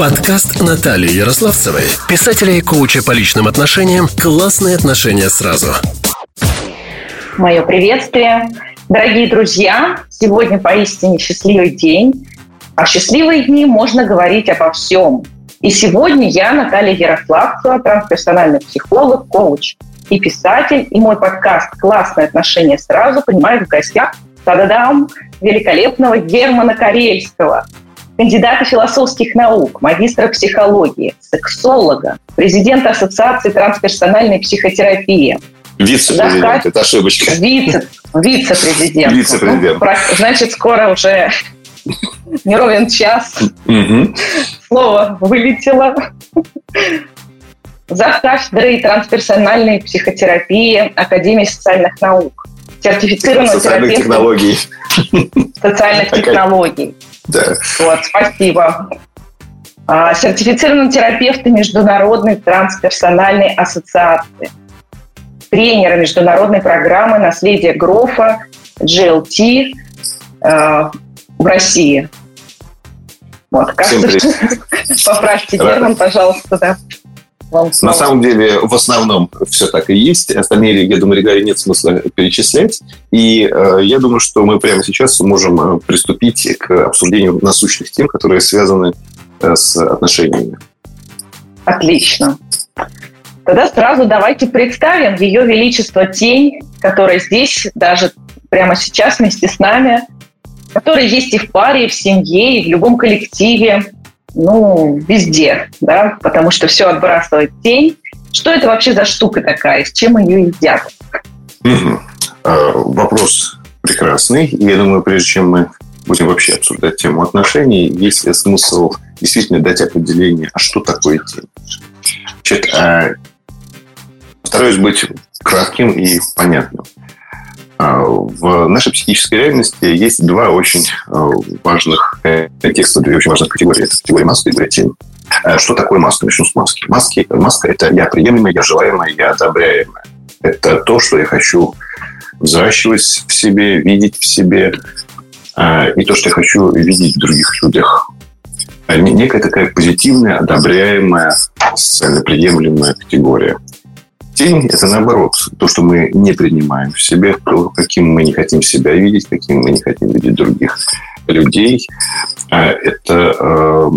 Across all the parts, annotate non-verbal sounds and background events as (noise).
Подкаст Натальи Ярославцевой, писателя и коуча по личным отношениям «Классные отношения сразу». Мое приветствие. Дорогие друзья, сегодня поистине счастливый день. А в счастливые дни можно говорить обо всем. И сегодня я, Наталья Ярославцева, трансперсональный психолог, коуч и писатель, и мой подкаст «Классные отношения сразу» принимает в гостях та-да-дам, великолепного Германа Карельского, кандидата философских наук, магистра психологии, сексолога, президента Ассоциации трансперсональной психотерапии. Вице-президент, Захар... это ошибочка. Вице, вице-президент. Вице-президент. Ну, значит, скоро уже не ровен час. Слово вылетело. За кафедрой трансперсональной психотерапии Академии социальных наук. Сертифицированный Социальных технологий. Социальных технологий. Да. Вот, спасибо. А, сертифицированный терапевт Международной трансперсональной ассоциации. Тренера международной программы «Наследие Грофа» GLT э, в России. Вот, кажется, (laughs) поправьте Герман, пожалуйста, да. На самом деле, в основном все так и есть. Остальные, я думаю, регалии нет смысла перечислять. И э, я думаю, что мы прямо сейчас можем э, приступить к обсуждению насущных тем, которые связаны э, с отношениями. Отлично. Тогда сразу давайте представим Ее Величество Тень, которая здесь даже прямо сейчас вместе с нами – которые есть и в паре, и в семье, и в любом коллективе, ну, везде, да, потому что все отбрасывает тень. Что это вообще за штука такая, с чем ее едят? Угу. Вопрос прекрасный. Я думаю, прежде чем мы будем вообще обсуждать тему отношений, есть ли смысл действительно дать определение, а что такое тень? Значит, а, постараюсь быть кратким и понятным. А, в нашей психической реальности есть два очень а, важных контекста, две очень важных категории. Это категория маски и категория тень. А, что такое маска? Начну с маски. Маски, маска – это я приемлемая, я желаемая, я одобряемая. Это то, что я хочу взращивать в себе, видеть в себе, и то, что я хочу видеть в других людях. Некая такая позитивная, одобряемая, социально приемлемая категория – Тень – это наоборот, то, что мы не принимаем в себе, то, каким мы не хотим себя видеть, каким мы не хотим видеть других людей. А это э,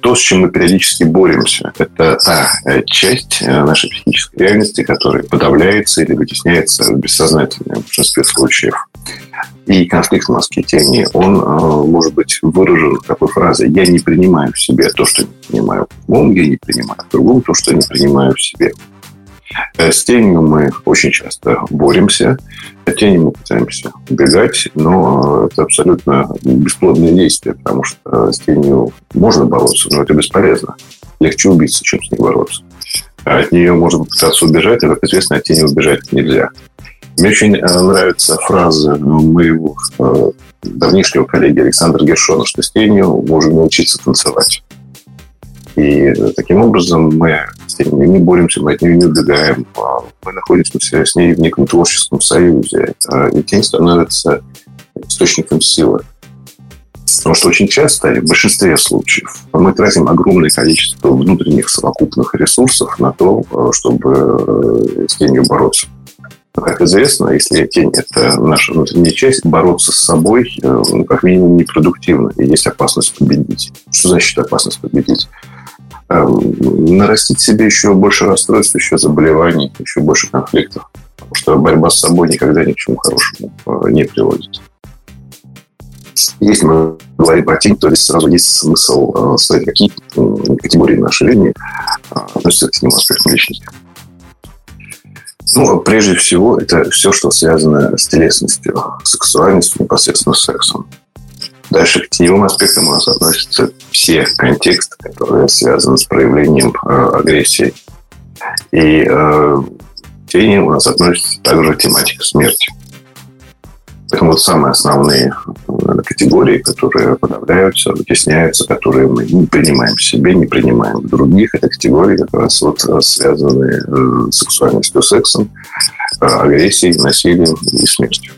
то, с чем мы периодически боремся. Это та э, часть э, нашей психической реальности, которая подавляется или вытесняется в бессознательном в большинстве случаев. И конфликт маски тени, он может быть выражен такой фразой «я не принимаю в себе то, что не принимаю в другом, я не принимаю в другом то, что не принимаю в себе». Э, с тенью мы очень часто боремся, от тени мы пытаемся убегать, но это абсолютно бесплодное действие, потому что с тенью можно бороться, но это бесполезно. Легче убиться, чем с ней бороться. А от нее можно пытаться убежать, а, как известно, от тени убежать нельзя. Мне очень э, нравится фраза моего э, давнишнего коллеги Александра Гершона, что с тенью можно научиться танцевать. И таким образом мы с ней не боремся, мы от нее не убегаем. А мы находимся с ней в неком творческом союзе. А, и тень становится источником силы. Потому что очень часто, в большинстве случаев, мы тратим огромное количество внутренних совокупных ресурсов на то, чтобы э, с тенью бороться. Но, как известно, если тень – это наша внутренняя часть, бороться с собой, э, ну, как минимум, непродуктивно, и есть опасность победить. Что значит опасность победить? Эм, нарастить себе еще больше расстройств, еще заболеваний, еще больше конфликтов. Потому что борьба с собой никогда ни к чему хорошему э, не приводит. Если мы говорим про тень, то здесь сразу есть смысл э, сказать, какие категории нашей линии э, относятся к ним аспектам личности. Ну, прежде всего, это все, что связано с телесностью, сексуальностью, непосредственно с сексом. Дальше к теневым аспектам у нас относятся все контексты, которые связаны с проявлением э, агрессии. И э, тени у нас относится также тематика смерти. Поэтому вот самые основные наверное, категории, которые подавляются, вытесняются, которые мы не принимаем в себе, не принимаем в других, это категории как раз вот э, связанные э, с сексуальностью, сексом, э, агрессией, насилием и смертью.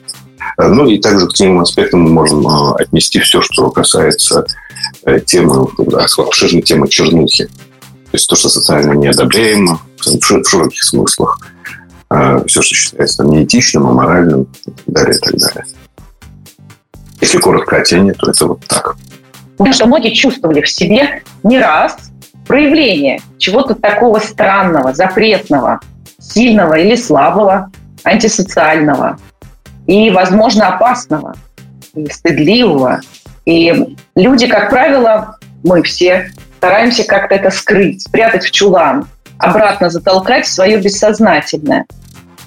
Ну и также к тем аспектам мы можем отнести все, что касается темы, обширной темы чернухи. То есть то, что социально неодобряемо в широких смыслах. Все, что считается неэтичным, аморальным и так далее, и так далее. Если коротко о теме, то это вот так. Потому что многие чувствовали в себе не раз проявление чего-то такого странного, запретного, сильного или слабого, антисоциального и, возможно, опасного, и стыдливого. И люди, как правило, мы все стараемся как-то это скрыть, спрятать в чулан, обратно затолкать в свое бессознательное.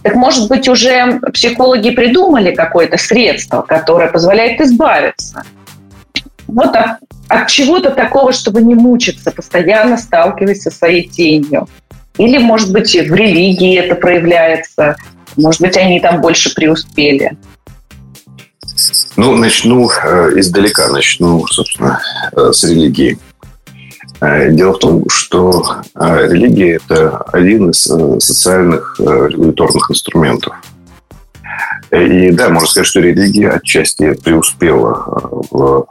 Так, может быть, уже психологи придумали какое-то средство, которое позволяет избавиться вот от, от чего-то такого, чтобы не мучиться, постоянно сталкиваясь со своей тенью. Или, может быть, в религии это проявляется. Может быть, они там больше преуспели. Ну, начну э, издалека, начну, собственно, э, с религии. Э, дело в том, что религия – это один из социальных регуляторных инструментов. И да, можно сказать, что религия отчасти преуспела в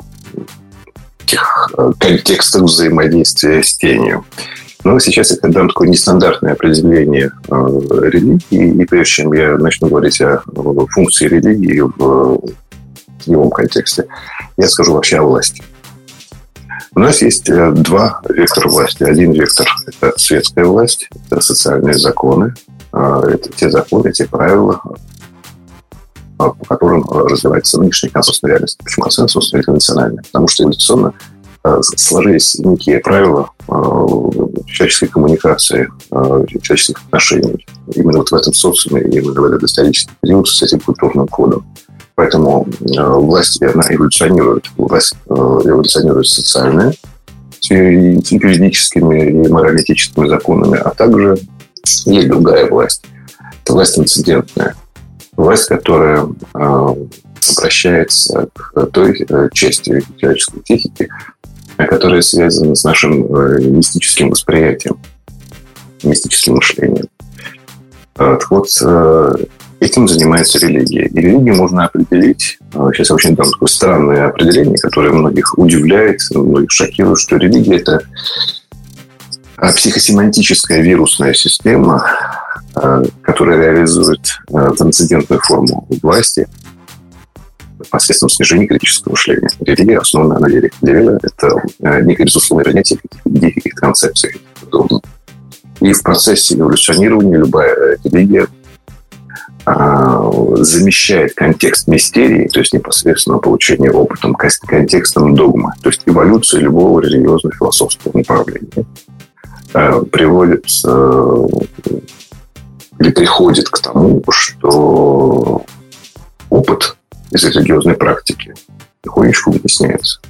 этих контекстах взаимодействия с тенью. Но сейчас я дам такое нестандартное определение религии, и прежде чем я начну говорить о функции религии в его контексте, я скажу вообще о власти. У нас есть э, два вектора власти. Один вектор – это светская власть, это социальные законы, а, это те законы, те правила, по которым развивается нынешняя консенсусная реальность. Почему консенсус национальная? Потому что эволюционно сложились некие правила человеческой коммуникации, человеческих отношений. Именно вот в этом социуме, именно в этот исторический период с этим культурным кодом. Поэтому э, власть, она эволюционирует. Власть э, эволюционирует социальная, с юридическими и моралитическими законами, а также есть другая власть. Это власть инцидентная. Власть, которая э, обращается к той части человеческой психики, которая связана с нашим мистическим восприятием, мистическим мышлением. Так вот, Этим занимается религия. И религию можно определить, а, сейчас очень дам такое странное определение, которое многих удивляет, многих шокирует, что религия – это а, психосемантическая вирусная система, а, которая реализует трансцендентную форму власти посредством снижения критического мышления. Религия основана на вере. Вера – это некое безусловное принятие идей, каких-то концепций. И в процессе эволюционирования любая религия а, замещает контекст мистерии, то есть непосредственно получение опытом, контекстом догмы, то есть эволюция любого религиозно-философского направления а, приводит э, или приходит к тому, что опыт из религиозной практики потихонечку вытесняется.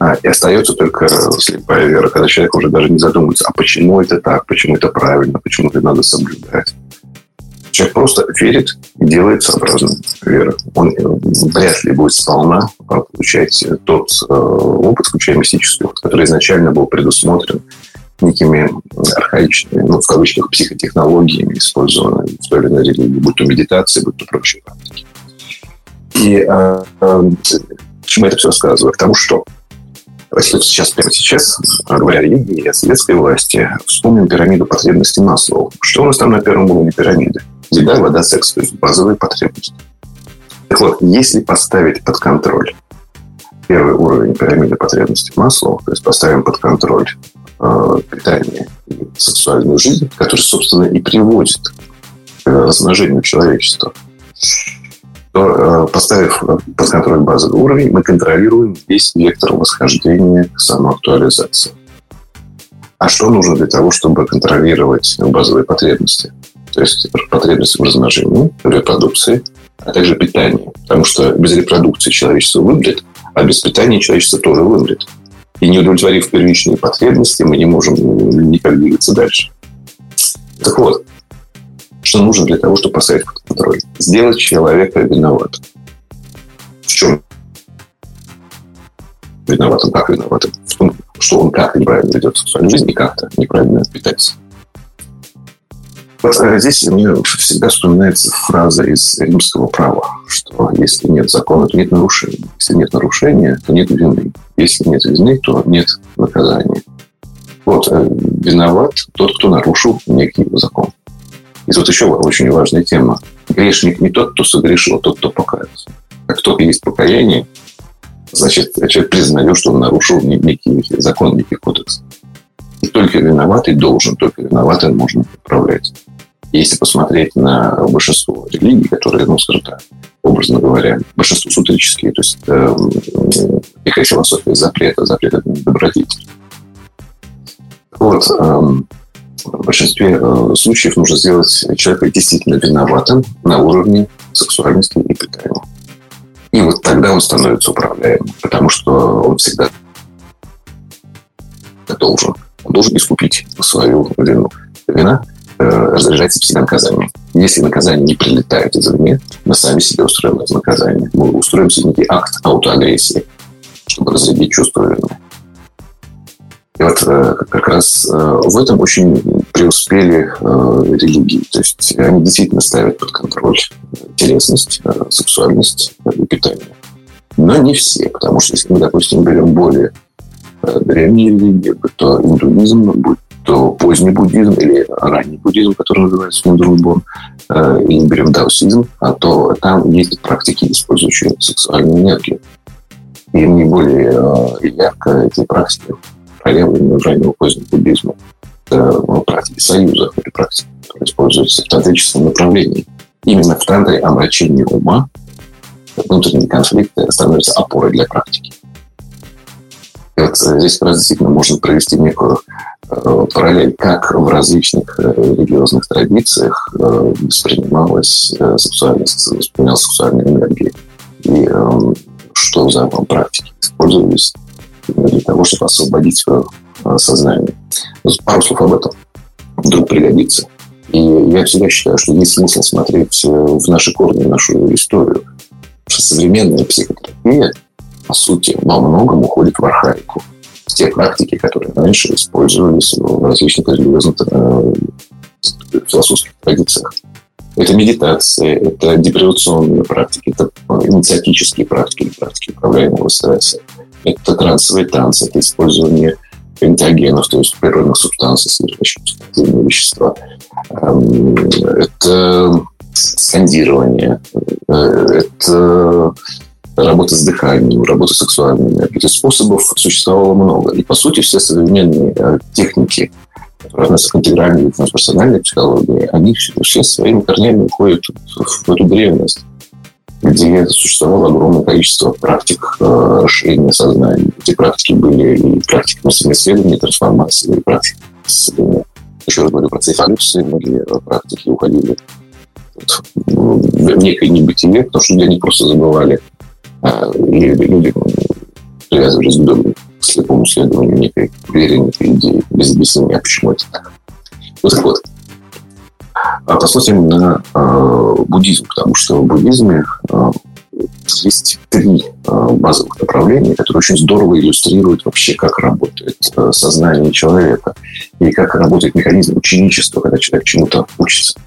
А, и остается только слепая вера, когда человек уже даже не задумывается, а почему это так, почему это правильно, почему это надо соблюдать. Человек просто верит и делает сообразно веры. Он э, вряд ли будет сполна получать тот э, опыт, включая мистический опыт, который изначально был предусмотрен некими архаичными, ну, в кавычках, психотехнологиями, использованными в той или иной религии, будь то медитация, будь то прочие практики. И э, э, я это все рассказываю? К тому, что Давайте сейчас, прямо сейчас, говоря о религии и о советской власти, вспомним пирамиду потребностей Маслоу. Что у нас там на первом уровне пирамиды? Еда, вода, секс, то есть базовые потребности. Так вот, если поставить под контроль первый уровень пирамиды потребностей Маслоу, то есть поставим под контроль э, питание и сексуальную жизнь, которая, собственно, и приводит к размножению человечества, то, э, поставив под контроль базовый уровень, мы контролируем весь вектор восхождения к самоактуализации. А что нужно для того, чтобы контролировать базовые потребности? То есть потребности в размножении, репродукции, а также питании. Потому что без репродукции человечество вымрет, а без питания человечество тоже вымрет. И не удовлетворив первичные потребности, мы не можем никак двигаться дальше. Так вот, что нужно для того, чтобы поставить под контроль? Сделать человека виноватым. В чем виноватым? Как виноватым? В что он как неправильно ведет сексуальную жизнь и как-то неправильно питается. Вот э, здесь мне всегда вспоминается фраза из римского права, что если нет закона, то нет нарушения. Если нет нарушения, то нет вины. Если нет вины, то нет наказания. Вот, э, виноват тот, кто нарушил некий закон. И тут еще очень важная тема. Грешник не тот, кто согрешил, а тот, кто покаялся. Как только есть покаяние, значит, человек признает, что он нарушил некий закон, некий кодекс. И только виноватый должен, только виноватый можно управлять. Если посмотреть на большинство религий, которые, ну, скажем так, образно говоря, большинство сутрические, то есть э, их философия запрета, запрета добродетель. Вот, э, в большинстве э, случаев нужно сделать человека действительно виноватым на уровне сексуальности и питания. И вот тогда он становится управляемым, потому что он всегда должен. Он должен искупить свою вину. Вина э, разряжается всегда наказанием. Если наказание не прилетает извне, мы сами себе устроим это наказание. Мы устроим себе некий акт аутоагрессии, чтобы разрядить чувство вины. И вот э, как раз э, в этом очень преуспели э, религии. То есть они действительно ставят под контроль телесность, сексуальность и питание. Но не все, потому что если мы, допустим, берем более древние религии, будь то индуизм, будь то поздний буддизм или ранний буддизм, который называется Сундурбон, или берем даосизм, а то там есть практики, использующие сексуальную энергию. И наиболее ярко эти практики проявление раннего позднего буддизма. Это ну, практики союза, или практики, которые используются в тантрическом направлении. Именно в тантре омрачение ума, внутренние конфликты становятся опорой для практики. Э, здесь действительно можно провести некую э, параллель, как в различных э, религиозных традициях воспринималась сексуальность, воспринималась сексуальная энергия. И э, что за практики использовались для того, чтобы освободить свое э, сознание. Пару слов об этом вдруг пригодится. И я всегда считаю, что есть смысл смотреть э, в наши корни, в нашу историю. Современная психотерапия, по сути, во многом уходит в архаику. Те практики, которые раньше использовались в различных религиозных э, философских традициях. Это медитация, это депривационные практики, это инициатические практики, практики управляемого стресса это трансовые танцы, это использование пентагенов, то есть природных субстанций, содержащих психоактивные вещества. Эм, это скандирование, э, это работа с дыханием, работа с сексуальной энергией. Этих способов существовало много. И, по сути, все современные э, техники, которые относятся к интегральной психологии, они все своими корнями уходят в эту древность где существовало огромное количество практик э, расширения сознания. Эти практики были и практиками самоисследования, трансформации, и исследования. Еще раз говорю, процесс эволюции, многие практики уходили в некое небытие, потому что люди просто забывали, а, и люди привязывались к слепому исследованию некой веры, некой идеи, без объяснения, почему это так. Вот так вот. А посмотрим на э, буддизм, потому что в буддизме э, есть три базовых направления, которые очень здорово иллюстрируют вообще, как работает сознание человека и как работает механизм ученичества, когда человек чему-то учится.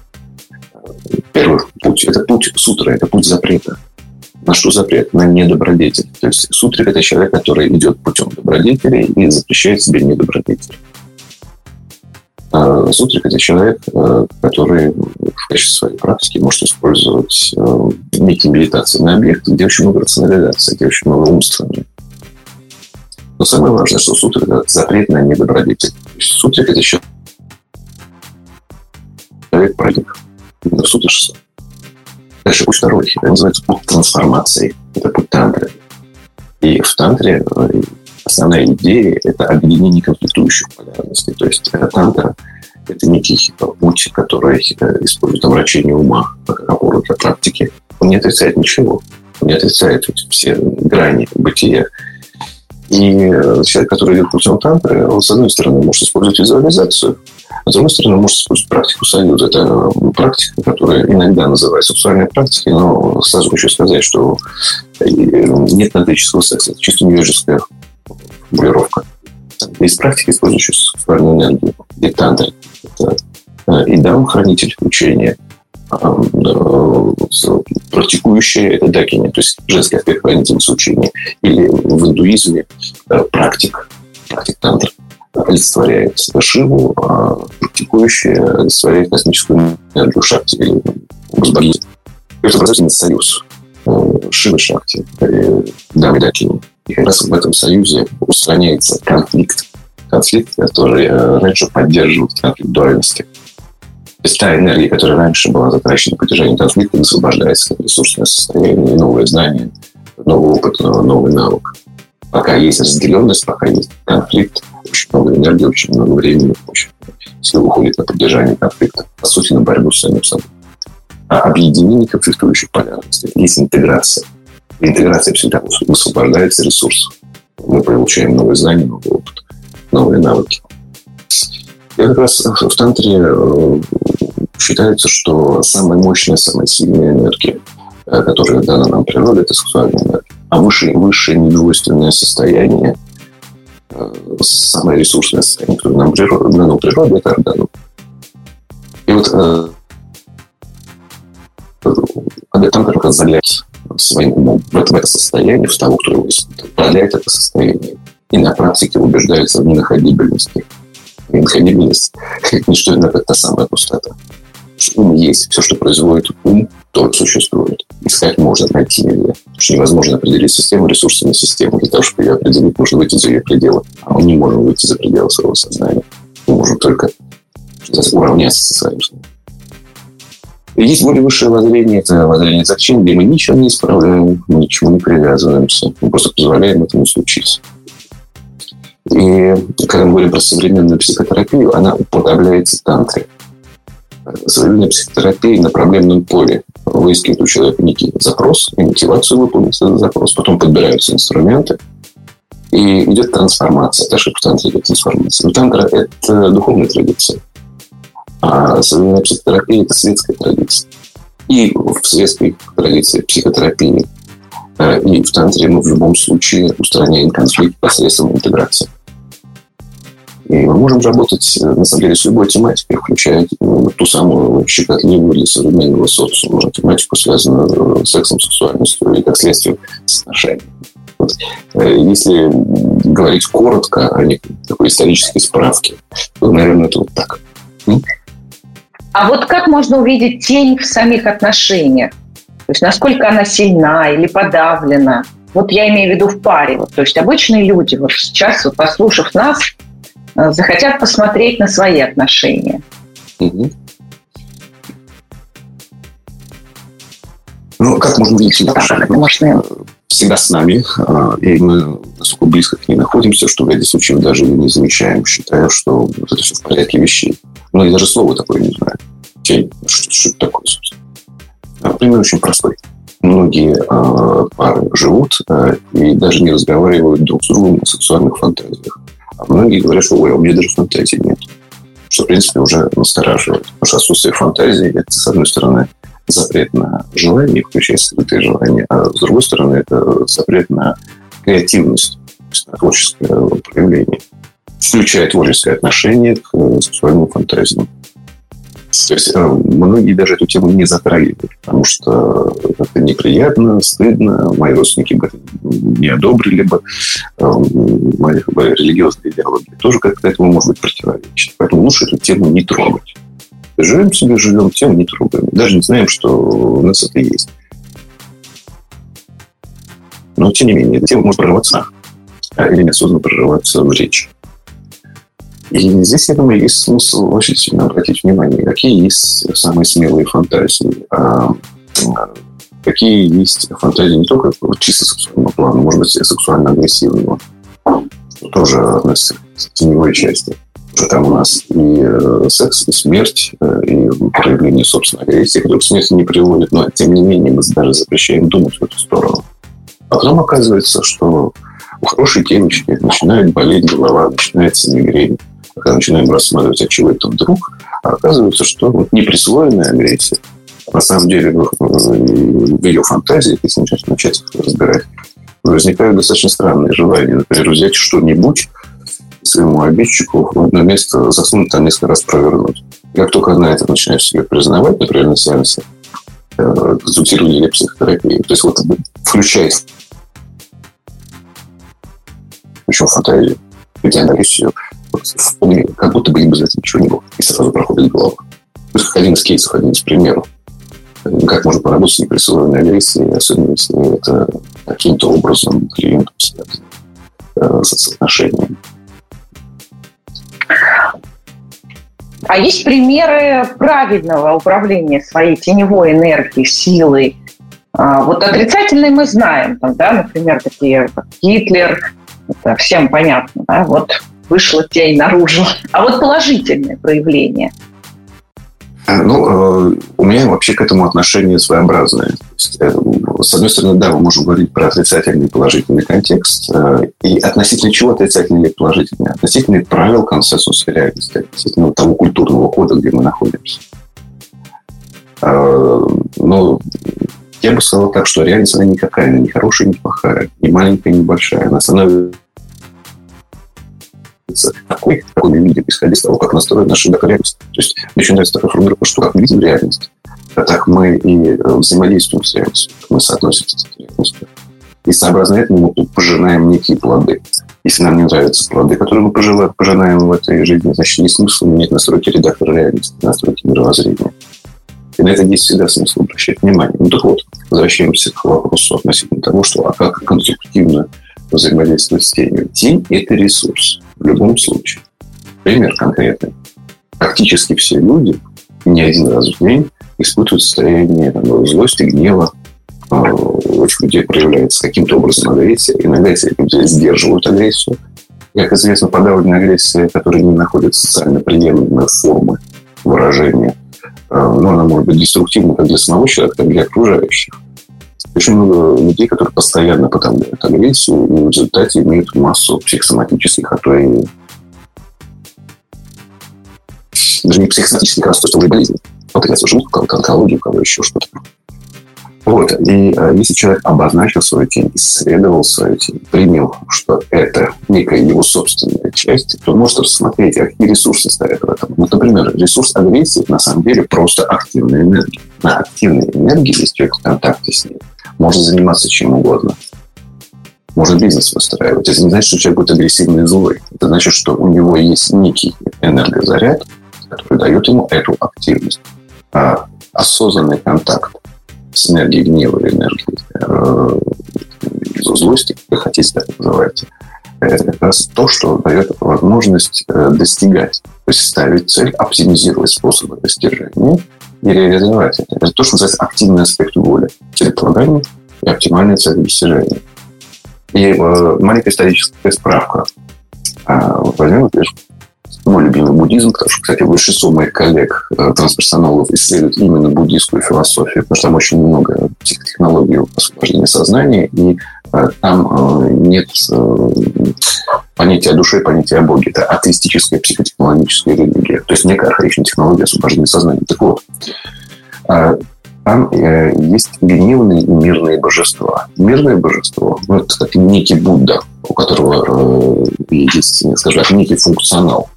Первый путь – это путь сутры, это путь запрета. На что запрет? На недобродетель. То есть сутрик – это человек, который идет путем добродетели и запрещает себе недобродетель. А сутрик – это человек, э, который в качестве своей практики может использовать э, некие медитации объект, где очень много рационализации, где очень много умствования. Но самое важное, что сутрик – это запрет на недобродетель. Сутрик – это человек праздник. Именно сутришься. Дальше путь второй. Это называется путь трансформации. Это путь тантры. И в тантре э, основная идея – это объединение конфликтующих полярностей. То есть тантра – это некий путь, который э, использует обращение ума как опору для практики. Он не отрицает ничего. Он не отрицает все грани бытия. И э, человек, который идет путем тантры, он, с одной стороны, может использовать визуализацию, а с другой стороны, может использовать практику союза. Это э, практика, которая иногда называется сексуальной практикой, но сразу хочу сказать, что нет тантрического секса. Это чисто невежеская формулировка. Есть практики, использующие сексуальную энергию. Диктанты. Это и дам хранитель учения. Практикующая – это дакини, то есть женский аспект хранительницы учения. Или в индуизме практик, практик тантр олицетворяет Шиву, а практикующая олицетворяет космическую энергию Шакти или богини. Это образовательный союз Шивы Шакти, Дамы Дакини. И как раз в этом союзе устраняется конфликт. Конфликт, который э, раньше поддерживал конфликт дуальности. То есть та энергия, которая раньше была затрачена на протяжении конфликта, высвобождается как ресурсное состояние, новое знание, новый опыт, новый навык. Пока есть разделенность, пока есть конфликт, очень много энергии, очень много времени, очень сил уходит на поддержание конфликта, по сути, на борьбу с самим собой. А объединение конфликтующих полярностей есть интеграция. Интеграция всегда высвобождается ресурс. Мы получаем новые знания, новый опыт, новые навыки. И как раз в тантре э, считается, что самая мощная, самая сильная энергия, э, которая дана нам природой, это сексуальная энергия. А высшее, высшее недвойственное состояние – Э, самое ресурсное состояние, которое нам природа, дано природой, это органом. И вот э, там как раз залять своим умом в это, в это состояние, в того, кто его управляет это состояние, и на практике убеждается в ненаходибельности. Ненаходибельность – это не что иное, как та самая пустота ум есть. Все, что производит ум, тоже существует. Искать можно, найти нельзя. Потому что невозможно определить систему ресурсами системы. Для того, чтобы ее определить, нужно выйти за ее пределы. А мы не можем выйти за пределы своего сознания. Мы можем только уравняться со своим сознанием. Есть более высшее воззрение, это воззрение зачем, где мы ничего не исправляем, мы ничему не привязываемся, мы просто позволяем этому случиться. И когда мы говорим про современную психотерапию, она уподобляется тантре современная психотерапия на проблемном поле выискивает у человека некий запрос и мотивацию выполнить этот запрос. Потом подбираются инструменты, и идет трансформация. Даже в тантре идет трансформация. Но тантра – это духовная традиция. А современная психотерапия – это светская традиция. И в светской традиции психотерапии э, и в тантре мы в любом случае устраняем конфликт посредством интеграции. И мы можем работать, э, на самом деле, с любой тематикой, включая ну, ту самую щекотливую для современного социума тематику, связанную с сексом, сексуальностью и, как следствие, с отношениями. Вот. Э, если говорить коротко, а не такой исторической справки, то, наверное, это вот так. А вот как можно увидеть тень в самих отношениях? То есть насколько она сильна или подавлена? Вот я имею в виду в паре. Вот, то есть обычные люди, вот сейчас, вот, послушав нас, Э, захотят посмотреть на свои отношения. Угу. Ну, как можно увидеть отношения? Да, можно... Всегда с нами, э, и мы настолько близко к ней находимся, что в ряде случаев даже не замечаем, считая, что вот это все в порядке вещей. Многие даже слова такое не знают. Тень. Что, что это такое, собственно? А, пример очень простой. Многие э, пары живут э, и даже не разговаривают друг с другом о сексуальных фантазиях. А многие говорят, что ой, а у меня даже фантазии нет. Что, в принципе, уже настораживает. Потому что отсутствие фантазии – это, с одной стороны, запрет на желание, включая скрытые желания, а с другой стороны, это запрет на креативность, на творческое проявление, включая творческое отношение к э, сексуальным фантазиям. То есть э, многие даже эту тему не затрагивают, потому что это неприятно, стыдно, мои родственники бы не одобрили бы, э, мои религиозные идеологии тоже как-то этому может быть противоречит. Поэтому лучше эту тему не трогать. Живем себе, живем, тему не трогаем. Даже не знаем, что у нас это есть. Но, тем не менее, эта тема может прорываться или неосознанно прорываться в речь. И здесь, я думаю, есть смысл очень сильно обратить внимание, какие есть самые смелые фантазии. А, какие есть фантазии не только чисто сексуального плана, может быть, сексуально-агрессивного. Тоже относится к теневой части. Там у нас и э, секс, и смерть, э, и проявление собственной агрессии, которые к смерти не приводят, но тем не менее мы даже запрещаем думать в эту сторону. А потом оказывается, что у хорошей девочки начинает болеть голова, начинается мигрень когда начинаем рассматривать, от чего это вдруг, оказывается, что вот неприсвоенная агрессия, на самом деле в, в ее фантазии, если начать, начать разбирать, возникают достаточно странные желания. Например, взять что-нибудь своему обидчику в одно место засунуть, там несколько раз провернуть. Как только на это начинаешь себе признавать, например, на сеансе э, или психотерапии, то есть вот включает причем фантазию, агрессию, вот, вполне, как будто бы без этого ничего не было, и сразу проходит голова. То есть один из кейсов, один из примеров, как можно поработать с непрессованной агрессией, особенно если это каким-то образом клиентом связано э, с отношениями. А есть примеры правильного управления своей теневой энергией, силой? А, вот отрицательные мы знаем, да, например, такие как Гитлер, это всем понятно, да, вот вышла тень наружу. А вот положительные проявления – ну, э, у меня вообще к этому отношение своеобразное. Есть, э, с одной стороны, да, мы можем говорить про отрицательный и положительный контекст. И относительно чего отрицательный или положительный? Относительно правил консенсуса реальности, относительно того культурного кода, где мы находимся. Но я бы сказал так, что реальность, она никакая, она не хорошая, не плохая, не маленькая, не большая. Она становится такой, какой мы видим, исходя из того, как настроена наша реальность. То есть мне очень нравится такая формулировка, что как мы видим реальность, так мы и э, взаимодействуем с реальностью, мы соотносимся с реальностью. И сообразно этому мы пожинаем некие плоды. Если нам не нравятся плоды, которые мы пожинаем в этой жизни, значит, есть смысл менять настройки редактора реальности, настройки мировоззрения. И на это есть всегда смысл обращать внимание. Ну так вот, возвращаемся к вопросу относительно того, что а как конструктивно взаимодействовать с тенью. Тень – это ресурс в любом случае. Пример конкретный. Практически все люди не один раз в день испытывают состояние там, злости, гнева. У этих людей проявляется каким-то образом агрессия. Иногда эти люди сдерживают агрессию. Как известно, подавленная агрессия, которая не находит социально приемлемой формы выражения, а, но она может быть деструктивна как для самого человека, так и для окружающих. Очень много людей, которые постоянно подавляют агрессию, и в результате имеют массу психосоматических, а то и даже не психосоматических расстройств, а болезней. Вот я слышу, у кого-то онкология, у кого еще что-то. Вот. И э, если человек обозначил свою тень, исследовал свою тень, принял, что это некая его собственная часть, то может рассмотреть, а какие ресурсы стоят в этом. Вот, например, ресурс агрессии на самом деле просто активная энергия. На активной энергии, если человек в контакте с ней, может заниматься чем угодно. Может бизнес выстраивать. Это не значит, что человек будет агрессивный и злой. Это значит, что у него есть некий энергозаряд, который дает ему эту активность. А осознанный контакт с энергией гнева или энергией э, злости, как хотите так называйте, это как раз то, что дает возможность э, достигать, то есть ставить цель, оптимизировать способы достижения и реализовать это. Это то, что называется активный аспект воли, целеполагание и оптимальная цель достижения. И э, маленькая историческая справка. Э, возьмем, например, мой любимый буддизм, потому что, кстати, большинство моих коллег, э, трансперсонологов, исследуют именно буддийскую философию, потому что там очень много психотехнологий освобождения сознания, и там э, нет понятия души, понятия о Боге. Это атеистическая психотехнологическая религия. То есть некая архаичная технология освобождения сознания. Так вот, там есть гневные и мирные божества. Мирное божество ну, – это как некий Будда, у которого есть, скажем так, некий функционал.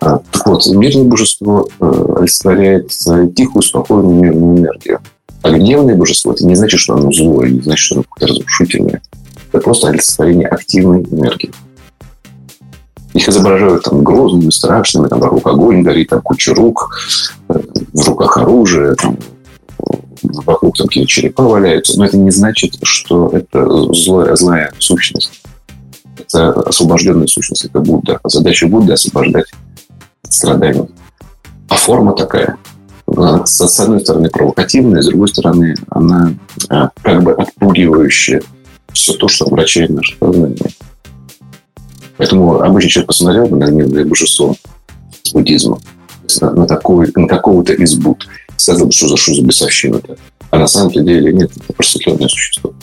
Так вот, мирное божество э, олицетворяет тихую, спокойную, мирную энергию. А гневное божество – это не значит, что оно злое, не значит, что оно какое-то разрушительное. Это просто олицетворение активной энергии. Их изображают там грозными, страшными, там вокруг огонь горит, там куча рук, в руках оружие, там, вокруг там какие-то черепа валяются. Но это не значит, что это злая, злая сущность. Это освобожденная сущность, это Будда. А задача Будды – освобождать страданий. А форма такая. С одной стороны, провокативная, с другой стороны, она а, как бы отпугивающая все то, что обращает наше сознание. Поэтому обычный человек посмотрел бы на гневное божество буддизма, на, на, такой, на какого-то из Будд, сказал бы, что за что за бесовщина-то. А на самом деле нет, это просветленное существо.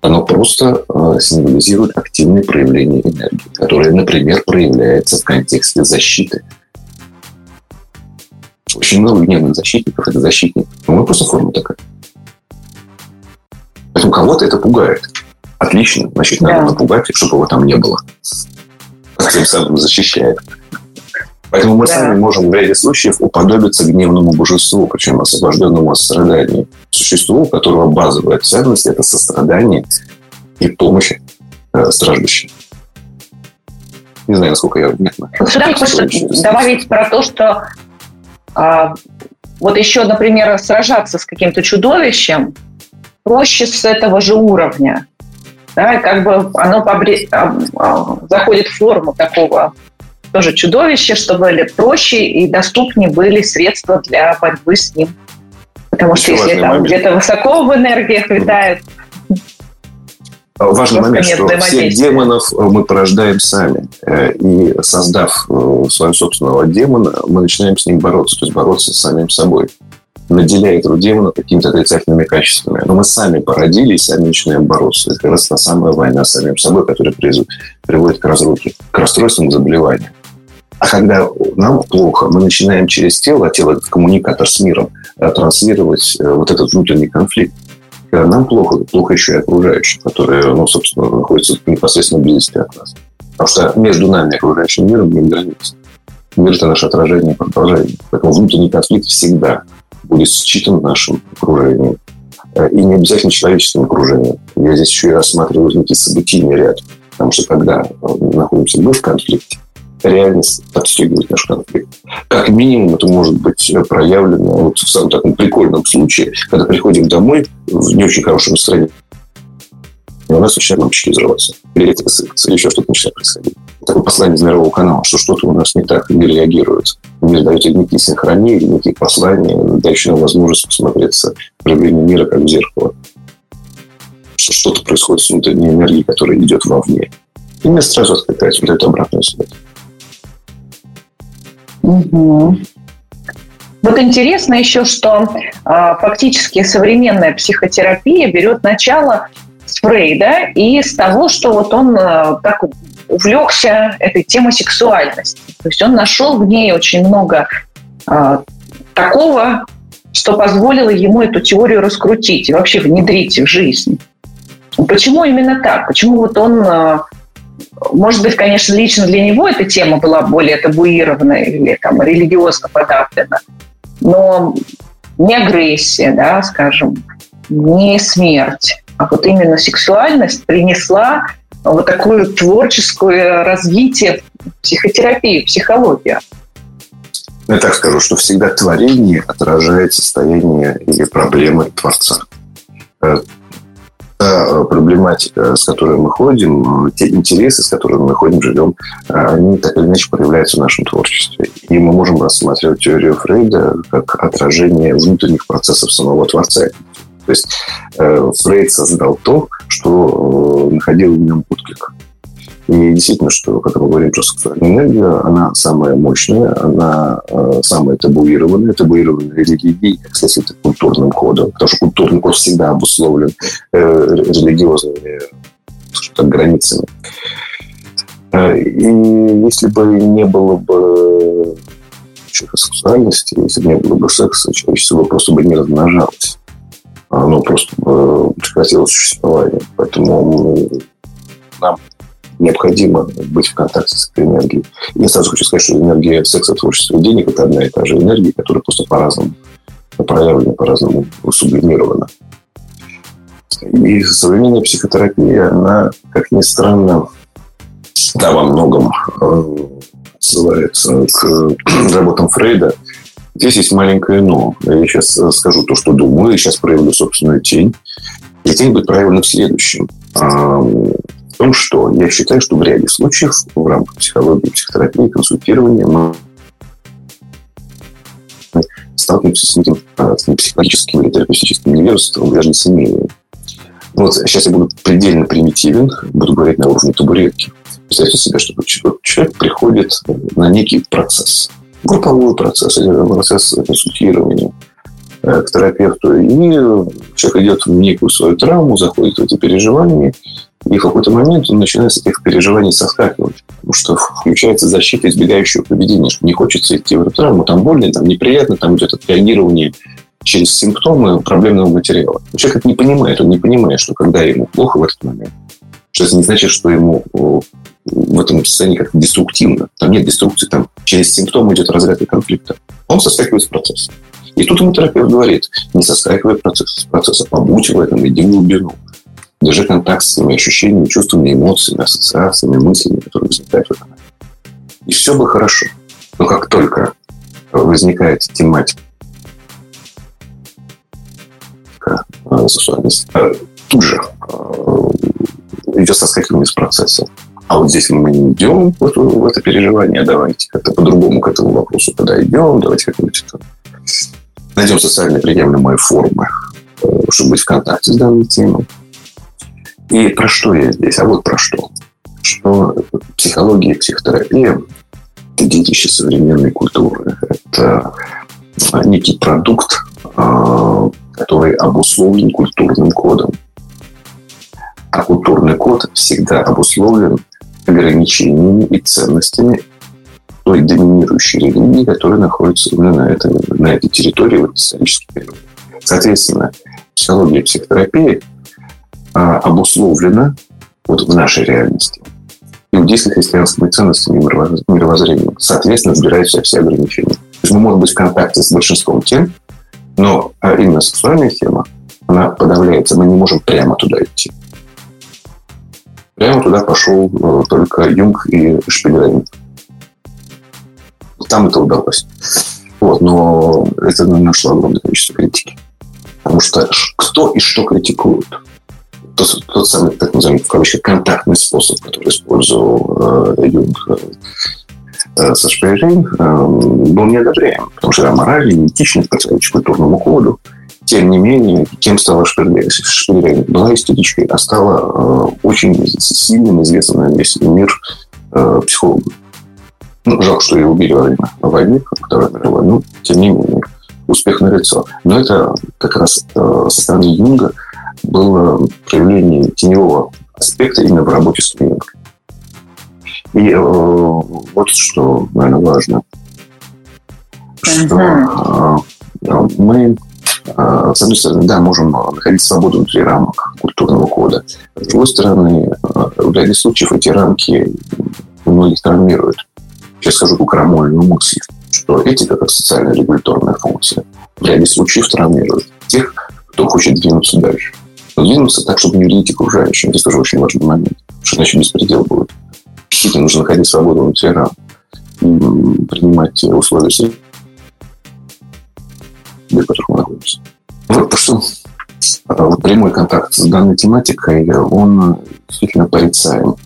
Оно просто э, символизирует активное проявление энергии, которое, например, проявляется в контексте защиты. Очень много гневных защитников – это защитник. Ну, просто форма такая. Поэтому кого-то это пугает. Отлично. Значит, надо да. напугать, чтобы его там не было. Тем самым защищает. Поэтому мы да. сами можем в ряде случаев уподобиться гневному божеству, причем освобожденному от страданий. Существу, у которого базовая ценность – это сострадание и помощь э, страждущим. Не знаю, насколько я внятно. Сюда хочется добавить про то, что вот еще, например, сражаться с каким-то чудовищем проще с этого же уровня. Да, как бы оно побре... а, а, заходит в форму такого тоже чудовища, чтобы проще и доступнее были средства для борьбы с ним. Потому что если там где-то высоко в энергиях витает, Важный момент, что всех демонов э, мы порождаем сами. Э, и создав э, своего собственного демона, мы начинаем с ним бороться, то есть бороться с самим собой наделяя этого демона какими-то отрицательными качествами. Но мы сами породили и сами начинаем бороться. Это как раз та самая война с самим собой, которая приводит к разрухе, к расстройствам, заболеваниям. А когда нам плохо, мы начинаем через тело, а тело – это коммуникатор с миром, транслировать вот этот внутренний конфликт. Нам плохо, плохо еще и окружающим, которые, ну, собственно, находятся в непосредственной близости от нас. Потому что между нами и окружающим миром нет границ. Мир – это наше отражение и продолжение. Поэтому внутренний конфликт всегда будет считан нашим окружением. Э, и не обязательно человеческим окружением. Я здесь еще и рассматриваю некий событийный ряд. Потому что когда находимся мы в конфликте, реальность подстегивает наш конфликт. Как минимум это может быть проявлено вот в самом таком прикольном случае, когда приходим домой в не очень хорошем настроении, и у нас начинают лампочки взрываться, или электрика сыпаться, или еще что-то начинает происходить. Такое послание из мирового канала, что что-то у нас не так, мир реагирует. Мир дает некие синхронии, некие послания, дающие нам возможность посмотреться в проявление мира как в зеркало. Что что-то происходит с внутренней энергией, которая идет вовне. И мне сразу откликается вот эту обратную связь. Вот интересно еще, что э, фактически современная психотерапия берет начало с Фрейда и с того, что вот он э, так увлекся этой темой сексуальности. То есть он нашел в ней очень много э, такого, что позволило ему эту теорию раскрутить и вообще внедрить в жизнь. Почему именно так? Почему вот он может быть, конечно, лично для него эта тема была более табуирована или там религиозно подавлена, но не агрессия, да, скажем, не смерть, а вот именно сексуальность принесла вот такое творческое развитие психотерапии, психологии. Я так скажу, что всегда творение отражает состояние или проблемы Творца. Э, та проблематика, с которой мы ходим, те интересы, с которыми мы ходим, живем, они так или иначе проявляются в нашем творчестве. И мы можем рассматривать теорию Фрейда как отражение внутренних процессов самого Творца. То есть э, Фрейд создал то, что э, находил в нем отклик. И действительно, что когда мы говорим про сексуальную энергию, она самая мощная, она э, самая табуированная, табуированная религией, как следствие, культурным кодом, потому что культурный код всегда обусловлен э, религиозными так, границами. Э, и если бы не было бы сексуальности, если бы не было бы секса, человечество бы просто бы не размножалось. Оно просто бы прекратило существование. Поэтому нам необходимо быть в контакте с этой энергией. Я сразу хочу сказать, что энергия секса, творчества и денег – это одна и та же энергия, которая просто по-разному проявлена, по-разному сублимирована. И современная психотерапия, она, как ни странно, да, во многом э, ссылается к (clears throat) работам Фрейда. Здесь есть маленькое «но». Я сейчас скажу то, что думаю, и сейчас проявлю собственную тень. И тень будет проявлена в следующем в том, что я считаю, что в ряде случаев в рамках психологии, психотерапии, консультирования мы сталкиваемся с неким, а, с психологическим или терапевтическим невежеством, даже семейным. Вот сейчас я буду предельно примитивен, буду говорить на уровне табуретки. Представьте себе, что человек приходит на некий процесс, групповой процесс, процесс консультирования э, к терапевту, и человек идет в некую свою травму, заходит в эти переживания, и в какой-то момент он начинает с этих переживаний соскакивать, потому что включается защита избегающего поведения, что не хочется идти в эту там больно, там неприятно, там идет отреагирование через симптомы проблемного материала. Но человек это не понимает, он не понимает, что когда ему плохо в этот момент, что это не значит, что ему в этом состоянии как деструктивно. Там нет деструкции, там через симптомы идет разряд конфликта. Он соскакивает с процесса. И тут ему терапевт говорит, не соскакивай процесс, с процесса, побудь в этом, иди в глубину. Держи контакт с своими ощущениями, чувствами, эмоциями, ассоциациями, мыслями, которые возникают в этом. И все бы хорошо. Но как только возникает тематика э, сексуальности, э, тут же э, идет соскакивание с процесса. А вот здесь мы не идем в это, в это переживание, давайте как-то по-другому к этому вопросу подойдем, давайте как-нибудь найдем социально приемлемые формы, чтобы быть в контакте с данной темой. И про что я здесь? А вот про что. Что психология и психотерапия – детище современной культуры. Это некий продукт, а, который обусловлен культурным кодом. А культурный код всегда обусловлен ограничениями и ценностями той доминирующей религии, которая находится именно на, этой, на этой территории в исторический период. Соответственно, психология и психотерапия а, обусловлена вот в нашей реальности иудейской христианскими ценностями и мировоззрением. Соответственно, сбираются все ограничения. То есть мы можем быть в контакте с большинством тем, но а, именно сексуальная тема, она подавляется. Мы не можем прямо туда идти. Прямо туда пошел э, только Юнг и Шпигелайн. Там это удалось. Вот, но это нашло огромное количество критики. Потому что кто и что критикуют? Тот, тот самый, так называемый, в кавычках, контактный способ, который использовал э, Юнг э, э со Шпейрин, э, был неодобряем, потому что аморальный, неэтичный, противоречит культурному коду. Тем не менее, кем стала Шпейрин? Была эстетичкой, а стала э, очень сильным, известным на весь мир э, психологом. Ну, жалко, что ее убили во время войны, Второй мировой, но тем не менее, успех налицо. Но это как раз э, со стороны Юнга – было проявление теневого аспекта именно в работе с клиенткой. И э, вот что, наверное, важно, что э, мы, э, с одной стороны, да, можем находить свободу внутри рамок культурного кода. С другой стороны, э, в ряде случаев эти рамки многих травмируют. Сейчас скажу такую крамольную мысль, что этика как социальная регуляторная функция в ряде случаев травмирует тех, кто хочет двинуться дальше двинуться так, чтобы не вредить окружающим. Это тоже очень важный момент. Что иначе беспредел будет. Действительно, нужно находить свободу внутри рам. Принимать условия среды, в которых мы находимся. Вот то, что а, прямой контакт с данной тематикой, он действительно порицаем.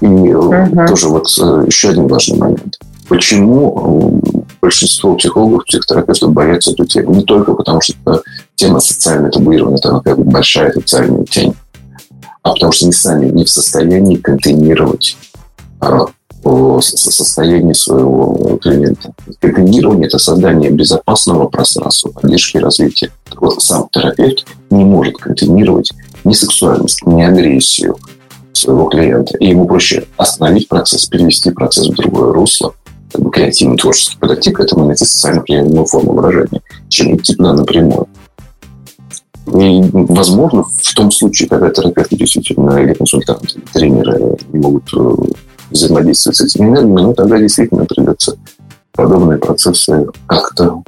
И uh-huh. тоже вот э, еще один важный момент. Почему большинство психологов, психотерапевтов боятся эту тему. Не только потому, что это тема социально табуирована, это как бы большая социальная тень, а потому что они сами не в состоянии контейнировать а, состояние своего клиента. Контейнирование – это создание безопасного пространства, поддержки развития. Вот сам терапевт не может контейнировать ни сексуальность, ни агрессию своего клиента. И ему проще остановить процесс, перевести процесс в другое русло, как бы, креативный творческий подойти к этому и найти социально приемлемую форму выражения, чем идти туда напрямую. И, возможно, в том случае, когда терапевты действительно или консультанты, или тренеры не могут э, взаимодействовать с этими энергиями, ну, тогда действительно придется подобные процессы как-то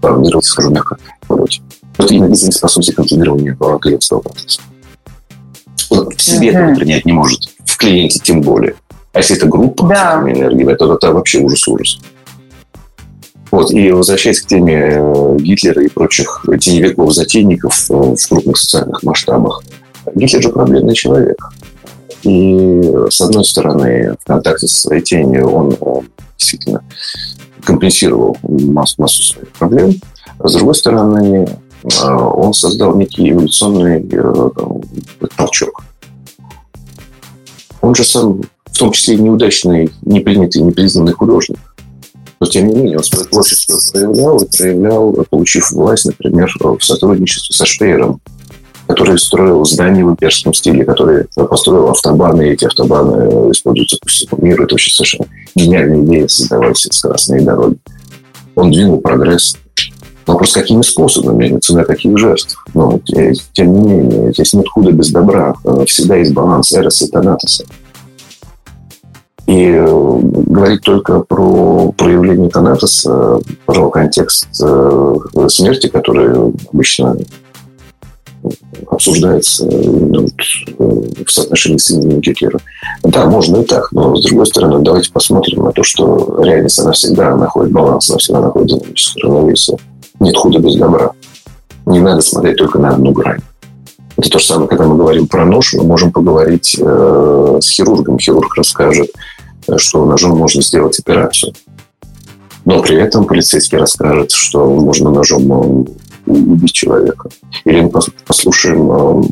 планировать, скажу мягко, вроде. Вот именно из-за неспособности контролирования клиентского процесса. Вот в себе это принять не может клиенте тем более. А если это группа да. энергии, то это вообще ужас-ужас. Вот. И возвращаясь к теме э, Гитлера и прочих теневиков-затейников э, в крупных социальных масштабах, Гитлер же проблемный человек. И, с одной стороны, в контакте со своей тенью он действительно компенсировал массу, массу своих проблем. А с другой стороны, э, он создал некий эволюционный толчок. Он же сам, в том числе и неудачный, непринятый, непризнанный художник. Но, тем не менее, он свое творчество проявлял и проявлял, получив власть, например, в сотрудничестве со Шпеером, который строил здания в имперском стиле, который построил автобаны, и эти автобаны используются по всему миру. Это очень совершенно гениальная идея создавать скоростные дороги. Он двинул прогресс. Вопрос, какими способами, цена каких жертв. Но, тем не менее, здесь нет худа без добра. Всегда есть баланс эроса и танатоса. И э, говорить только про проявление танатоса, про контекст э, смерти, который обычно обсуждается ну, в соотношении с именем. Да, можно и так, но с другой стороны, давайте посмотрим на то, что реальность, она всегда находит баланс, она всегда находит динамическое равновесие. Нет худа без добра. Не надо смотреть только на одну грань. Это то же самое, когда мы говорим про нож, мы можем поговорить э, с хирургом. Хирург расскажет, что ножом можно сделать операцию. Но при этом полицейский расскажет, что можно ножом убить человека. Или мы послушаем э,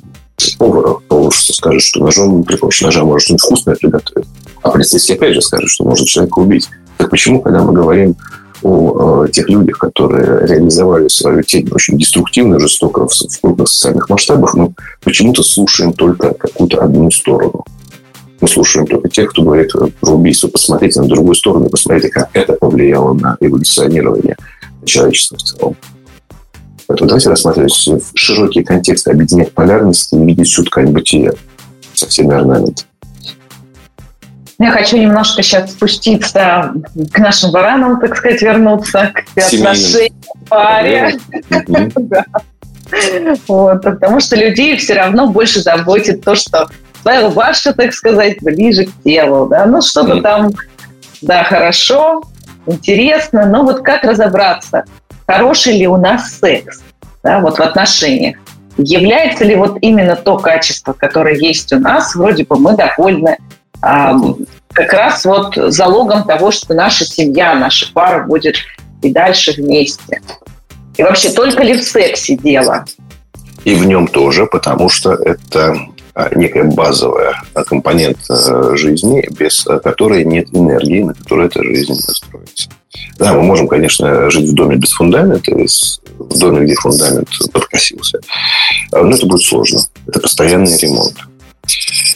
повара, повар скажет, что ножом при помощи ножа что-нибудь вкусное приготовить. А полицейский опять же скажет, что может человека убить. Так почему, когда мы говорим о э, тех людях, которые реализовали свою тень очень деструктивно, жестоко в, крупных социальных масштабах, мы почему-то слушаем только какую-то одну сторону. Мы слушаем только тех, кто говорит про убийство. Посмотрите на другую сторону, посмотрите, как это повлияло на эволюционирование человечества в целом. Поэтому давайте рассматривать широкий контекст, объединять полярности и видеть всю ткань бытия со всеми орнаментами. Я хочу немножко сейчас спуститься к нашим баранам, так сказать, вернуться к отношениям паре. (laughs) Вот, потому что людей все равно больше заботит то, что твоя рубашка, так сказать, ближе к телу. Да? Ну, что-то там, да, хорошо, интересно, но вот как разобраться, хороший ли у нас секс да, вот в отношениях? Является ли вот именно то качество, которое есть у нас, вроде бы мы довольны, как раз вот залогом того, что наша семья, наша пара будет и дальше вместе. И вообще, только ли в сексе дело? И в нем тоже, потому что это а, некая базовая компонент э, жизни, без которой нет энергии, на которой эта жизнь строится. Да, мы можем, конечно, жить в доме без фундамента, в доме, где фундамент подкосился. А, но это будет сложно. Это постоянный ремонт.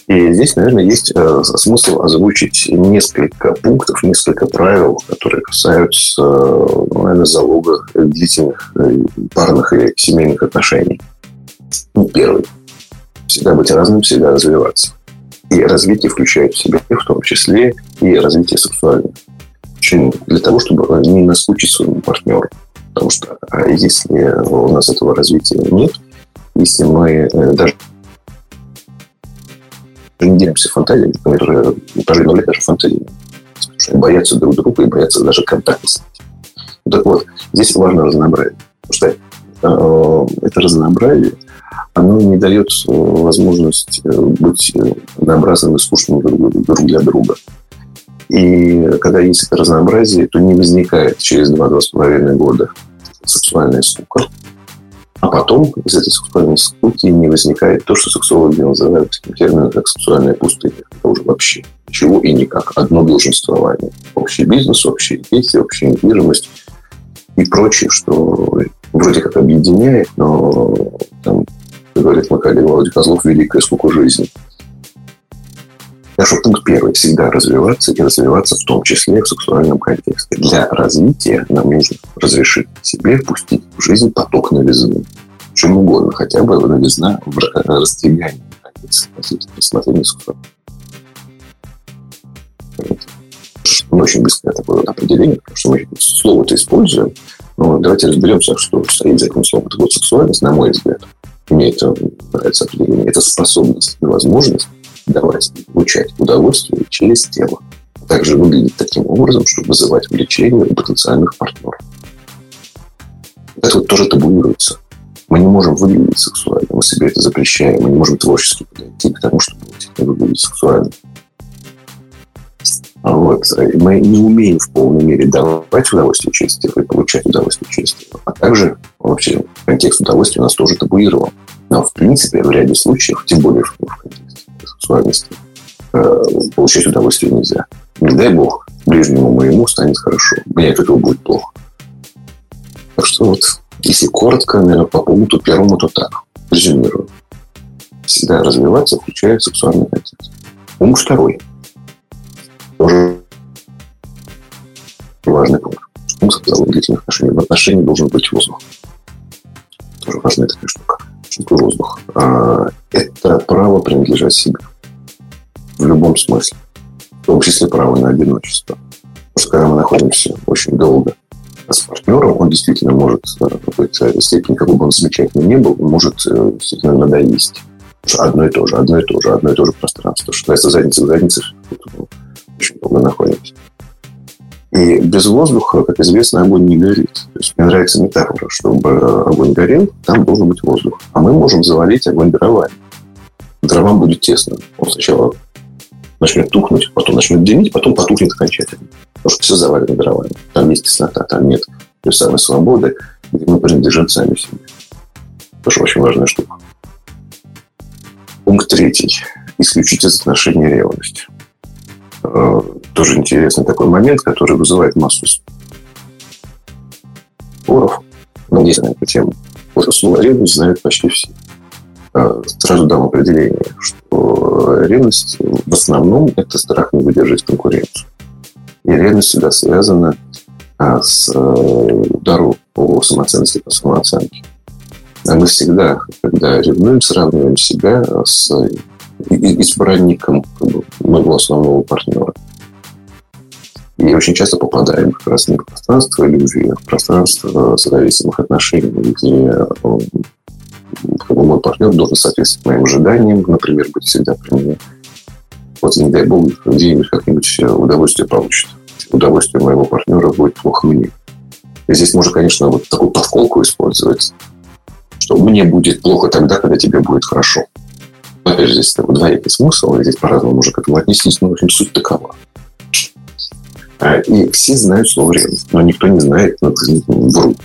И здесь, наверное, есть э, смысл озвучить несколько пунктов, несколько правил, которые касаются, ну, наверное, залога длительных э, парных и семейных отношений. Ну, первый. Всегда быть разным, всегда развиваться. И развитие включает в себя в том числе и развитие сексуальное. Почему? Для того, чтобы не наскучить своему партнеру. Потому что а если у нас этого развития нет, если мы э, даже не делимся фантазиями, которые прожили лет даже фантазиями, боятся друг друга и боятся даже контакта с этим. Так вот, здесь важно разнообразие. Потому что э, это разнообразие оно не дает э, возможность э, быть э, однообразным и скучным друг для друга. И когда есть это разнообразие, то не возникает через 2-2,5 года сексуальная скука. А потом из этой сексуальной скуки не возникает то, что сексологи называют термином, как сексуальная пустыня. Это уже вообще ничего и никак. Одно долженствование. Общий бизнес, общие действия, общая недвижимость и прочее, что вроде как объединяет, но там как говорит коллега Володя Козлов, великая скука жизни. Так что пункт первый – всегда развиваться и развиваться в том числе в сексуальном контексте. Для развития нам нужно разрешить себе пустить в жизнь поток новизны. Чем угодно, хотя бы новизна в раздвигании границ рассмотрения сексуального. Не очень быстрое такое определение, потому что мы слово-то используем, но давайте разберемся, что стоит за этим словом. Это вот сексуальность, на мой взгляд, мне это нравится определение, это способность и возможность давать получать удовольствие через тело. Также выглядит таким образом, чтобы вызывать влечение у потенциальных партнеров. Это вот тоже табуируется. Мы не можем выглядеть сексуально, мы себе это запрещаем, мы не можем творчески подойти к тому, чтобы выглядеть сексуально. Вот. Мы не умеем в полной мере давать удовольствие через и получать удовольствие через. А также вообще контекст удовольствия у нас тоже табуирован. Но, в принципе, в ряде случаев, тем более в, контексте сексуальности, э, получать удовольствие нельзя. Не дай бог, ближнему моему станет хорошо. Мне от этого будет плохо. Так что вот, если коротко, наверное, по пункту первому, то так. Резюмирую. Всегда развиваться, включая сексуальный контекст. Пункт второй – тоже важный пункт. Смысл длительных отношений. В отношении должен быть воздух. Тоже важная такая штука. Что такое воздух? А, это право принадлежать себе. В любом смысле. В том числе право на одиночество. Потому что когда мы находимся очень долго с партнером, он действительно может в какой-то степени, какой бы он замечательный не был, может э, действительно надоесть. Одно и то же, одно и то же, одно и то же пространство. Что называется задница в заднице, очень долго находимся. И без воздуха, как известно, огонь не горит. То есть мне нравится метафора, чтобы огонь горел, там должен быть воздух. А мы можем завалить огонь дровами. Дровам будет тесно. Он сначала начнет тухнуть, потом начнет дымить, потом потухнет окончательно. Потому что все завалено дровами. Там есть теснота, там нет той самой свободы, где мы принадлежим сами себе. Тоже очень важная штука. Пункт третий. Исключить из отношений ревность. Э, тоже интересный такой момент, который вызывает массу споров. Есть на эту тему. Вот слово ревность знают почти все. Э, сразу дам определение, что ревность в основном это страх не выдержать конкуренцию. И ревность всегда связана а, с э, ударом по самоценности, по самооценке. А мы всегда, когда ревнуем, сравниваем себя с избранником как бы, моего основного партнера. И очень часто попадаем как раз не в пространство иллюзии, а в пространство созависимых отношений, где мой партнер должен соответствовать моим ожиданиям, например, быть всегда при мне. Вот, не дай бог, где-нибудь как-нибудь удовольствие получит. Удовольствие моего партнера будет плохо мне. И здесь можно, конечно, вот такую подколку использовать что мне будет плохо тогда, когда тебе будет хорошо. Но, опять же, здесь такой двоякий смысл, и здесь по-разному можно к этому отнестись, но, в общем, суть такова. А, и все знают слово ревность, но никто не знает, ну,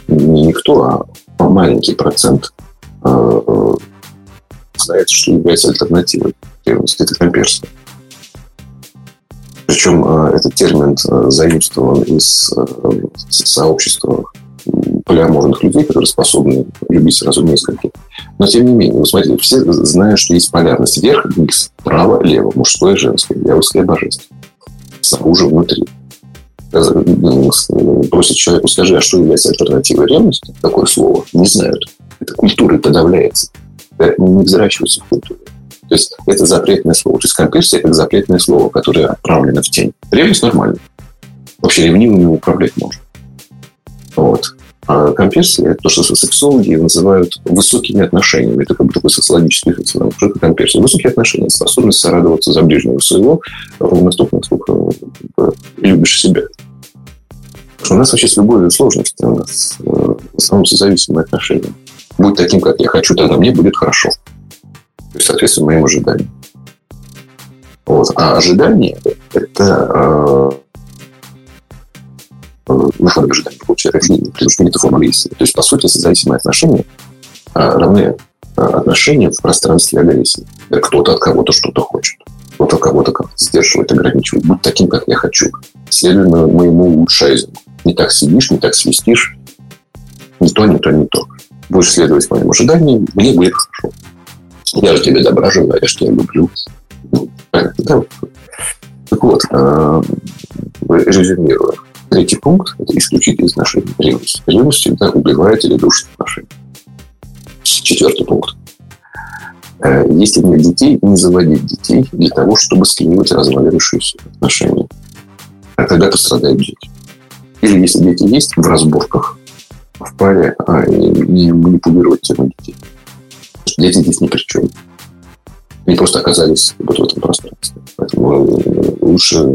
не никто, а маленький процент знает, что является альтернативой ревности. Это комперство. Причем этот термин заимствован из сообщества полиаморных людей, которые способны любить сразу нескольких. Но, тем не менее, вы смотрите, все знают, что есть полярность вверх, вниз, право, лево, мужское, женское, дьявольское, божественное. Снаружи, внутри. Просит человеку, скажи, а что является альтернативой ревности? Такое слово. Не знают. Это культурой подавляется. Это не взращивается в культуре. То есть это запретное слово. То есть компрессия – это запретное слово, которое отправлено в тень. Ревность нормально. Вообще ревнивыми управлять можно. Вот. А комперсия – это то, что сексологи называют высокими отношениями. Это как бы такой социологический феномен. Что это комперсия? Высокие отношения, способность сорадоваться за ближнего своего ровно настолько, насколько любишь себя. У нас вообще с любовью сложности. У нас э, в основном созависимые отношения. Будь таким, как я хочу, тогда мне будет хорошо. То есть, соответственно, моим ожиданиям. Вот. А ожидание – это э, выхода ожидания рождение, потому что это форма агрессии. То есть, по сути, созависимые отношения а, равны а, отношения в пространстве агрессии. Кто-то от кого-то что-то хочет. Кто-то кого-то как-то сдерживает, ограничивает. Будь таким, как я хочу. Следуй моему улучшайзингу. Не так сидишь, не так свистишь. Не то, не то, не то. Будешь следовать моим ожиданиям, мне будет хорошо. Я же тебе добра желаю, я люблю. Да? Так вот, э, резюмируя. Третий пункт – это исключить из отношений ревность. Ревность всегда убивает или душит отношения. Четвертый пункт. Э, если нет детей, не заводить детей для того, чтобы склеивать развалившиеся отношения. А тогда пострадают дети. Или если дети есть, в разборках, в паре, а не манипулировать тему детей. Дети здесь ни при чем. Они просто оказались вот в этом пространстве. Поэтому э, лучше,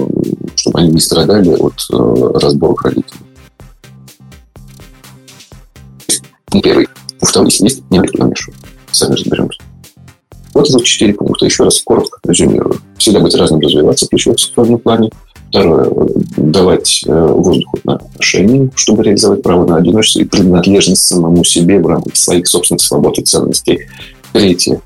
чтобы они не страдали от э, разборок родителей. Не первый. Если есть, не никто мешает. Сами разберемся. Вот это четыре пункта. Еще раз коротко резюмирую. Всегда быть разным, развиваться, ключевом в сексуальном плане. Второе. Давать э, воздух на отношения, чтобы реализовать право на одиночество и принадлежность самому себе в рамках своих собственных свобод и ценностей. Третье.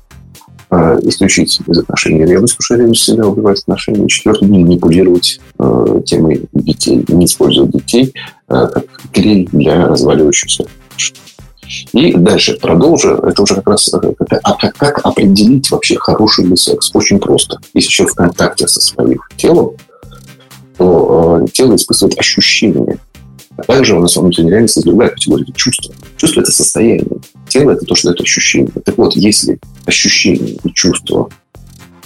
Э, исключить из отношений ревность, потому что ревность всегда убивает отношения. Четвертое, манипулировать э, темой детей, не использовать детей э, как клей для разваливающихся и дальше продолжу. Это уже как раз это, а как, как определить вообще хороший ли секс? Очень просто. Если человек в контакте со своим телом, то э, тело испытывает ощущение А также у нас во внутренней реальности есть другая категория – это чувство. Это состояние. Тело – это то, что это ощущение. Так вот, если ощущение и чувство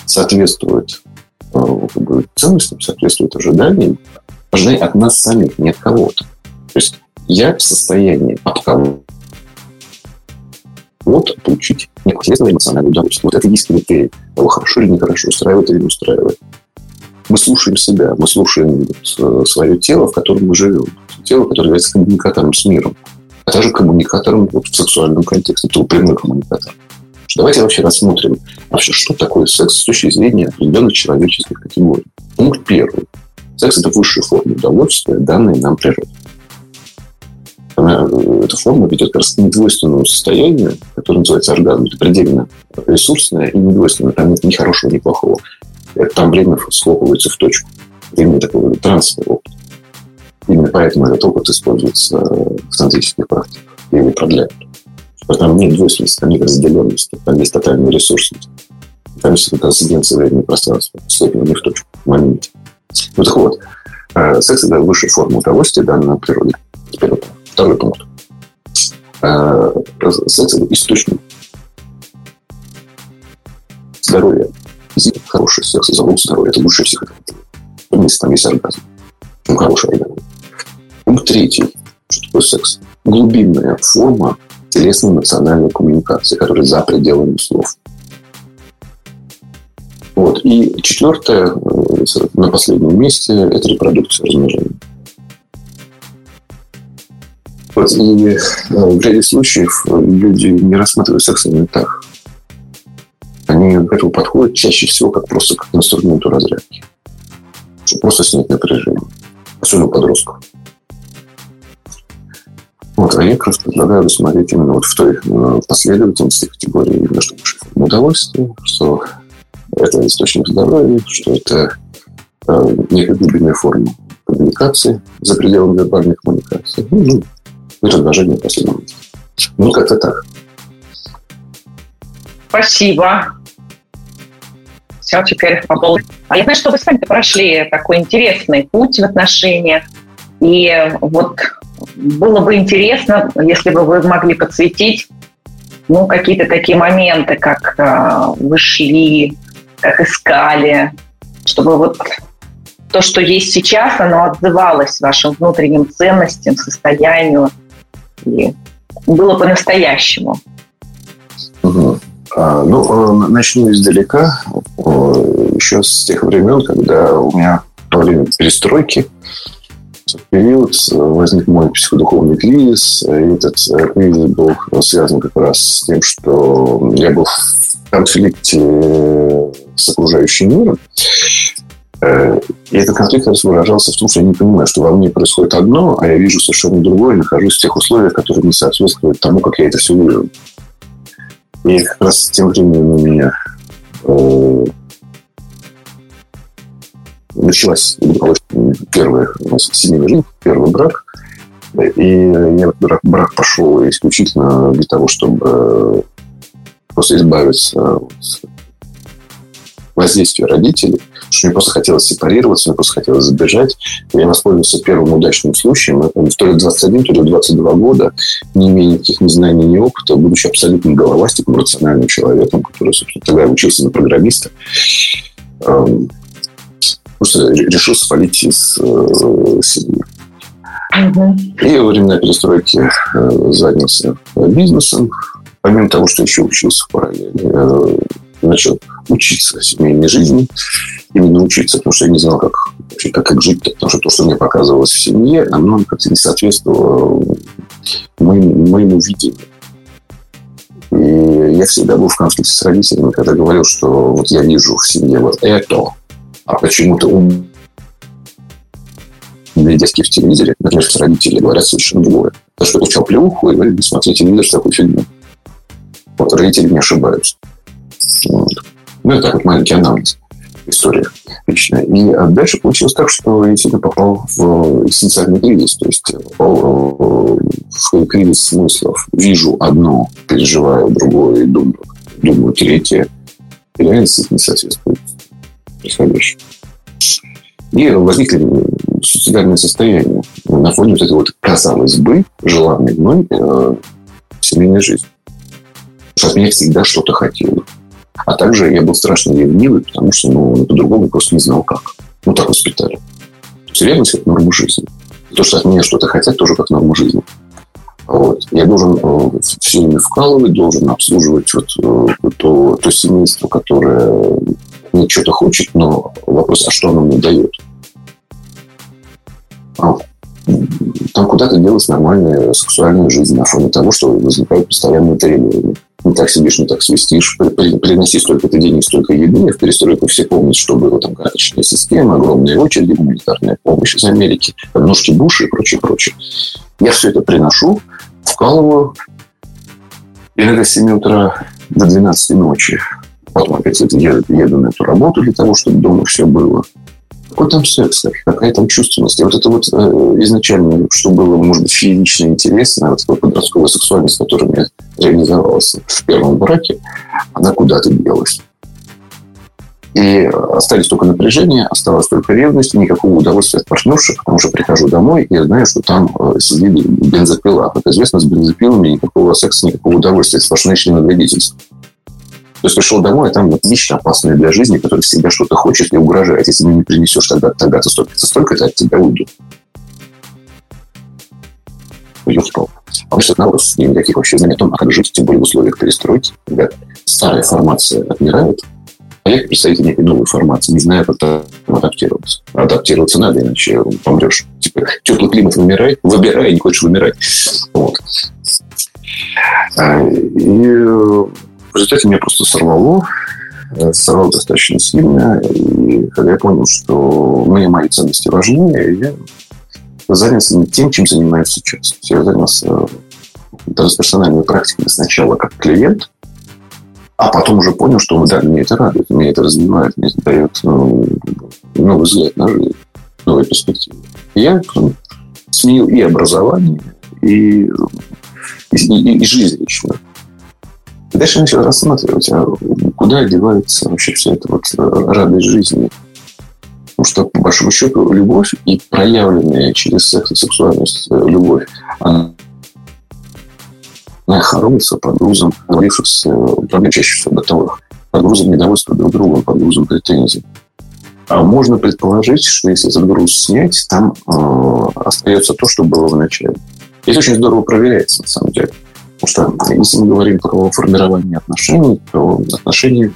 соответствуют э, как бы, ценностям, соответствуют ожиданиям, ожиданий от нас самих, не от кого-то. То есть я в состоянии от кого вот получить непосредственно эмоциональное удовольствие. Вот это есть критерий того, хорошо или нехорошо, устраивает или не устраивает. Мы слушаем себя, мы слушаем э, свое тело, в котором мы живем. Тело, которое является коммуникатором с миром, а также коммуникатором вот, в сексуальном контексте, это прямой коммуникатор. Давайте вообще рассмотрим, вообще, что такое секс с точки зрения определенных человеческих категорий. Пункт первый. Секс – это высшая форма удовольствия, данная нам природой она, эта форма ведет как раз к недвойственному состоянию, которое называется оргазм. Это предельно ресурсное и недвойственное. Там нет ни хорошего, ни плохого. Это, там время схлопывается в точку. Время такого трансового опыта. Именно поэтому этот опыт используется в тантрических практиках. И его продляют. Там нет двойственности, там нет разделенности, там есть тотальная ресурсность. Там есть трансценденция времени и пространства, схлопывание в точку, в моменте. Ну так вот, э, секс – это высшая форма удовольствия, данная природой. Теперь вот Второй пункт. Э, секс – это источник здоровья. Хороший секс, залог здоровья – это лучшее всех. Если там есть оргазм. Ну, хороший оргазм. Пункт третий. Что такое секс? Глубинная форма телесно-эмоциональной коммуникации, которая за пределами слов. Вот. И четвертое, э, на последнем месте, это репродукция, размножение. Вот, и э, в ряде случаев люди не рассматривают секс именно так. Они к этому подходят чаще всего как просто как инструменту разрядки. Чтобы просто снять напряжение. Особенно подростков. Вот, а я как раз предлагаю рассмотреть именно вот в той э, последовательности категории именно что удовольствие, что это источник здоровья, что это э, глубинная форма коммуникации за пределами вербальной коммуникации. Ну, ну и размножение последнего. Ну, как-то так. Спасибо. Все, теперь по поводу... А я знаю, что вы сами прошли такой интересный путь в отношениях. И вот было бы интересно, если бы вы могли подсветить ну, какие-то такие моменты, как э, вы шли, как искали, чтобы вот то, что есть сейчас, оно отзывалось вашим внутренним ценностям, состоянию, и было по-настоящему. Угу. А, ну, э, начну издалека. Еще с тех времен, когда у меня во время перестройки в период э, возник мой психодуховный кризис. И этот э, кризис был связан как раз с тем, что я был в конфликте с окружающим миром. Э, и этот конфликт выражался в том, что я не понимаю, что во мне происходит одно, а я вижу совершенно другое, нахожусь в тех условиях, которые не соответствуют тому, как я это все вижу. И как раз тем временем у меня э, началась первая у нас семейная жизнь, первый брак. И я брак, брак пошел исключительно для того, чтобы э, просто избавиться от воздействия родителей – что мне просто хотелось сепарироваться, мне просто хотелось сбежать. Я воспользовался первым удачным случаем. Это то ли 21, то ли 22 года, не имея никаких ни знаний, ни опыта, будучи абсолютно головастиком, рациональным человеком, который, собственно, тогда учился на программиста, эм, просто решил свалить из э, семьи. И во времена перестройки э, занялся бизнесом. Помимо того, что еще учился параллельно, э, начал учиться семейной жизни, именно учиться, потому что я не знал, как, вообще, как, как жить, потому что то, что мне показывалось в семье, оно как-то не соответствовало моему, моему видению. И я всегда был в конфликте с родителями, когда говорил, что вот я вижу в семье вот это, а почему-то у меня дядьки в телевизоре, например, родители говорят совершенно другое. То, что получал плюху и говорили, смотрите телевизор, такую фигню. Вот родители не ошибаются. Ну, это так вот маленький анализ история личная. И а дальше получилось так, что я действительно попал в экзистенциальный кризис. То есть попал в кризис смыслов. Вижу одно, переживаю другое думаю, думаю третье. И реальность не соответствует происходящему. И возникли суицидальные состояния. на фоне вот этой вот, казалось бы, желанной мной э, семейной жизни. Потому что от меня всегда что-то хотели. А также я был страшно ревнивый, потому что ну, по-другому просто не знал как. Ну, так воспитали. То есть ревность – это норма жизни. То, что от меня что-то хотят, тоже как норма жизни. Вот. Я должен э, все время вкалывать, должен обслуживать вот, э, то, то семейство, которое мне что-то хочет, но вопрос, а что оно мне дает? А, там куда-то делать нормальная сексуальная жизнь на фоне того, что возникают постоянные требования. Не так сидишь, не так свистишь, приноси столько-то денег, столько еды. В перестройку все помнят, что было там карточная система, огромные очереди, гуманитарная помощь из Америки, ножки Буша и прочее, прочее. Я все это приношу, вкалываю. Иногда с 7 утра до 12 ночи. Потом опять еду, еду на эту работу для того, чтобы дома все было. Какой там секс, какая там чувственность. И вот это вот э, изначально, что было, может быть, феерично интересно, вот эта подростковая сексуальность, которая мне реализовалась в первом браке, она куда-то делась. И остались только напряжение, осталась только ревность, никакого удовольствия от партнерши, потому что прихожу домой и знаю, что там э, сидит бензопила. Как известно, с бензопилами никакого секса, никакого удовольствия. Это сплошное членовредительство. То есть пришел домой, а там вещь опасная для жизни, которая всегда что-то хочет и угрожает. Если не принесешь тогда, тогда-то столько-то, столько-то, от тебя уйду. Ёпкал. А что наоборот, никаких вообще знаний о том, а как жить, тем более в условиях перестройки, когда старая формация отмирает, а я, представитель некой новой формации, не знаю, как адаптироваться. Адаптироваться надо, иначе помрешь. Типа, теплый климат вымирай, выбирай, не хочешь вымирать. Вот. А, и в результате меня просто сорвало. Сорвало достаточно сильно. И когда я понял, что мне мои ценности важнее, я занялся не тем, чем занимаюсь сейчас. Я занялся трансперсональной практикой сначала как клиент, а потом уже понял, что да, мне это радует, меня это развивает, мне это дает ну, новый взгляд на жизнь, новые перспективы. Я сменил и образование, и, и, и, и жизнь лично. Дальше начал рассматривать, а куда одевается вообще вся эта вот радость жизни. Потому что, по большому счету, любовь и проявленная через секс и сексуальность э, любовь, она хоронится под грузом навалившихся проблем, чаще всего бытовых, под грузом недовольства друг другом, под грузом претензий. А можно предположить, что если этот груз снять, там э, остается то, что было в начале. Это очень здорово проверяется, на самом деле. Потому что если мы говорим про формирование отношений, то отношения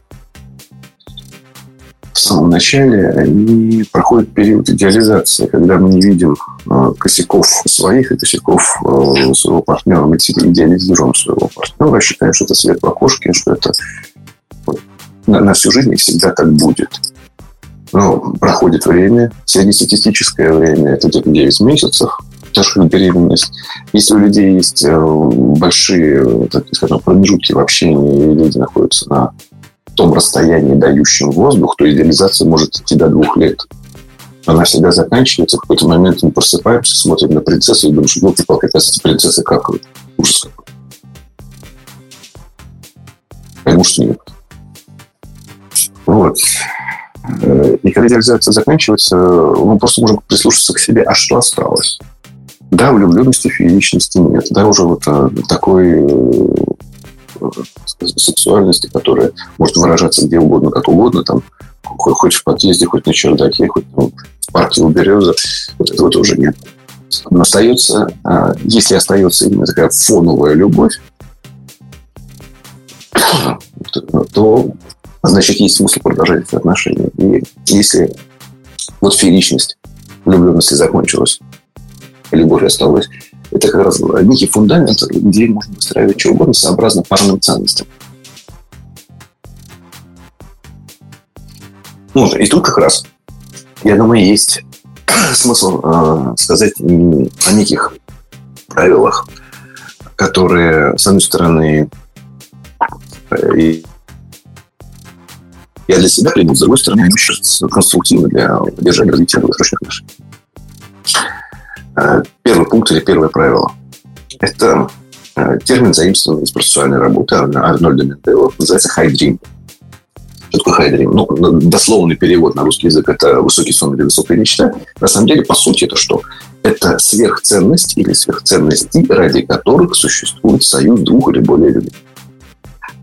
в самом начале они проходят период идеализации, когда мы не видим э, косяков своих и косяков э, своего партнера. Мы идеализируем своего партнера, считаем, что это свет в окошке, что это на всю жизнь и всегда так будет. Но проходит время, среднестатистическое время, это где-то 9 месяцев, как беременность. Если у людей есть э, большие, так скажем, промежутки в общении, и люди находятся на том расстоянии, дающем воздух, то идеализация может идти до двух лет. Она всегда заканчивается. В какой-то момент мы просыпаемся, смотрим на принцессу и думаем, что ну, типа, оказывается, принцессы какают. Ужас какой. Потому что нет. Вот. Э, и когда идеализация заканчивается, мы просто можем прислушаться к себе, а что осталось? Да, влюбленности, фееричности нет. Да, уже вот э, такой сексуальности, которая может выражаться где угодно, как угодно, там, хоть в подъезде, хоть на чердаке, хоть ну, в парке у березы, вот этого тоже нет. Но остается, а, если остается именно такая фоновая любовь, то значит есть смысл продолжать эти отношения. И если вот фееричность влюбленности закончилась, любовь осталась, это как раз некий фундамент, где можно выстраивать что угодно сообразно парным ценностям. Вот, и тут как раз, я думаю, есть (coughs) смысл э, сказать о неких правилах, которые, с одной стороны, э, я для себя принял, с другой стороны, они конструктивны для поддержания развития долгосрочных отношений. Э, первый пункт или первое правило. Это э, термин, заимствованный из процессуальной работы Арнольда Менделова, называется high dream. Что такое high dream? Ну, дословный перевод на русский язык – это высокий сон или высокая мечта. На самом деле, по сути, это что? Это сверхценность или сверхценности, ради которых существует союз двух или более людей.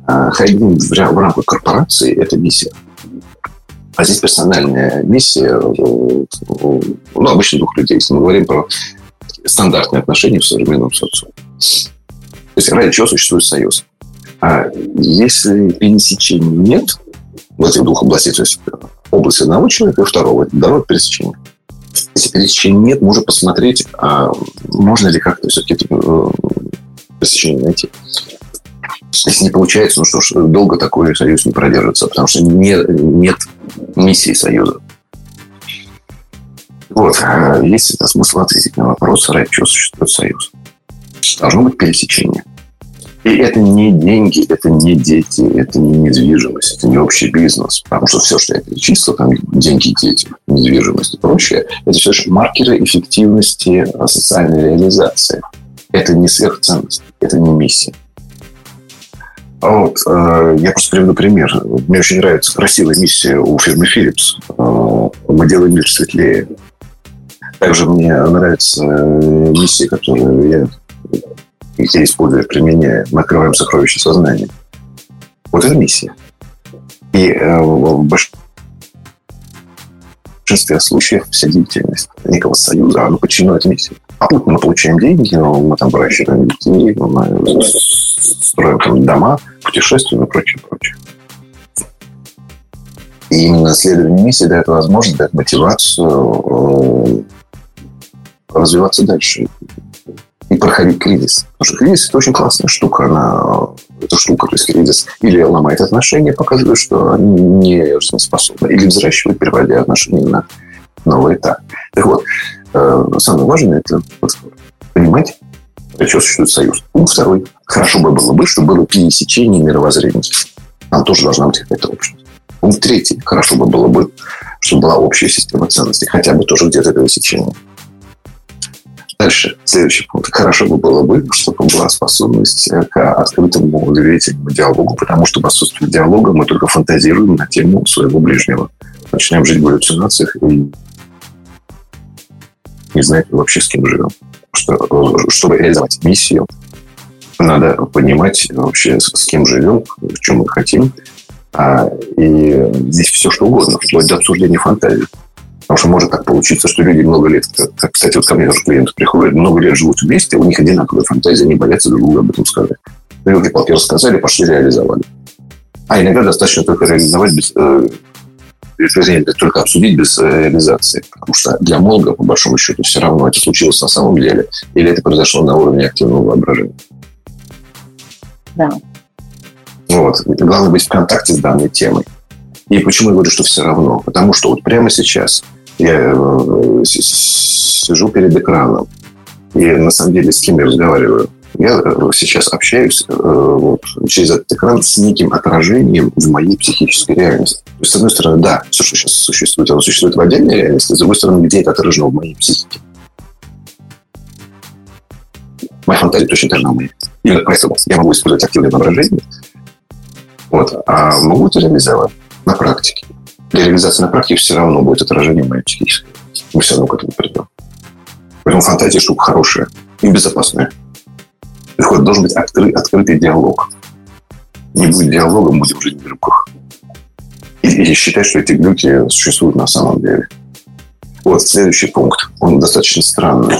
А хайдинг в рамках корпорации – это миссия. А здесь персональная миссия, ну, обычно двух людей. Если мы говорим про стандартные отношения в современном социуме. То есть ради чего существует союз. А если пересечений нет в этих двух областях, то есть область одного человека и второго, дорога пересечения. Если пересечений нет, можно посмотреть, а можно ли как-то все-таки э, пересечение найти. Если не получается, ну что ж, долго такой союз не продержится, потому что не, нет миссии союза. Вот, а есть это смысл ответить на вопрос, ради чего существует союз. Должно быть пересечение. И это не деньги, это не дети, это не недвижимость, это не общий бизнес. Потому что все, что я перечислил, там деньги, дети, недвижимость и прочее, это все же маркеры эффективности социальной реализации. Это не сверхценность, это не миссия. А вот, э, я просто приведу пример. Мне очень нравится красивая миссия у фирмы Philips. Э, мы делаем мир светлее. Также мне нравится э, миссия, которую я, я использую, применяю. Мы открываем сокровища сознания. Вот это миссия. И в большинстве случаев вся деятельность некого союза, она подчинена этой миссии. А тут мы получаем деньги, мы там выращиваем детей, мы строим там дома, путешествуем и прочее, прочее. И именно следование миссии дает возможность, дает мотивацию э, развиваться дальше и проходить кризис. Потому что кризис – это очень классная штука. Она, эта штука, то есть кризис или ломает отношения, показывает, что они не жизнеспособны, или взращивает, переводя отношения на новый этап. Так вот, самое важное – это понимать, для чего существует союз. Пункт второй. Хорошо бы было бы, чтобы было пересечение мировоззрений. Там тоже должна быть какая-то общность. Пункт третий. Хорошо бы было бы, чтобы была общая система ценностей. Хотя бы тоже где-то пересечение. Дальше, следующий пункт. Хорошо бы было бы, чтобы была способность к открытому доверительному диалогу, потому что в отсутствии диалога мы только фантазируем на тему своего ближнего. Начинаем жить в галлюцинациях и не знаем вообще, с кем живем. Что, чтобы реализовать миссию, надо понимать вообще, с кем живем, чем мы хотим. А, и здесь все что угодно, вплоть до обсуждения фантазии. Потому что может так получиться, что люди много лет, как, кстати, вот ко мне тоже клиенты приходят, много лет живут вместе, у них одинаковые фантазии, они боятся друг друга об этом сказать. Елки-палки рассказали, пошли реализовали. А иногда достаточно только реализовать без, э, вернее, только обсудить без э, реализации. Потому что для мозга, по большому счету, все равно это случилось на самом деле. Или это произошло на уровне активного воображения. Да. Вот. Главное быть в контакте с данной темой. И почему я говорю, что все равно? Потому что вот прямо сейчас я э, сижу перед экраном, и на самом деле с кем я разговариваю? Я э, сейчас общаюсь э, через этот экран с неким отражением в моей психической реальности. То есть, с одной стороны, да, все, что сейчас существует, оно существует в отдельной реальности, с другой стороны, где это отражено в моей психике? Моя фантазия точно так же. Именно поэтому я могу использовать активное воображение, вот, а могу это реализовать на практике. Для реализации на практике все равно будет отражение моей психической. Мы все равно к этому придем. Поэтому фантазия штука хорошая и безопасная. Приходит, должен быть откры, открытый диалог. Не будет диалога, мы будем жить в глюках. И, и считать, что эти глюки существуют на самом деле. Вот следующий пункт. Он достаточно странный.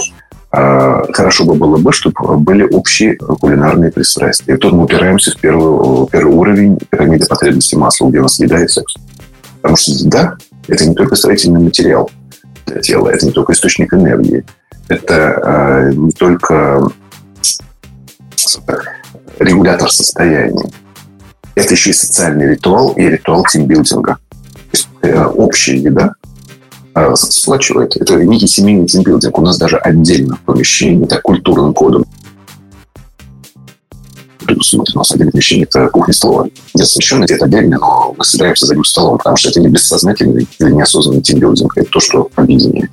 А, хорошо бы было бы, чтобы были общие кулинарные пристрастия. И тут мы упираемся в первый, первый уровень пирамиды потребностей масла, где у нас еда и секс. Потому что еда – это не только строительный материал для тела, это не только источник энергии, это э, не только регулятор состояния, это еще и социальный ритуал и ритуал тимбилдинга. То есть э, общая еда а, сплачивает. Это некий семейный тимбилдинг. У нас даже отдельно помещение, так, культурным кодом предусмотрено. У нас отдельное помещение – это кухня-столовая. Где освещенно, где-то отдельно, но мы собираемся за одним столом, потому что это не бессознательный или неосознанный тимбилдинг. Это то, что объединяет.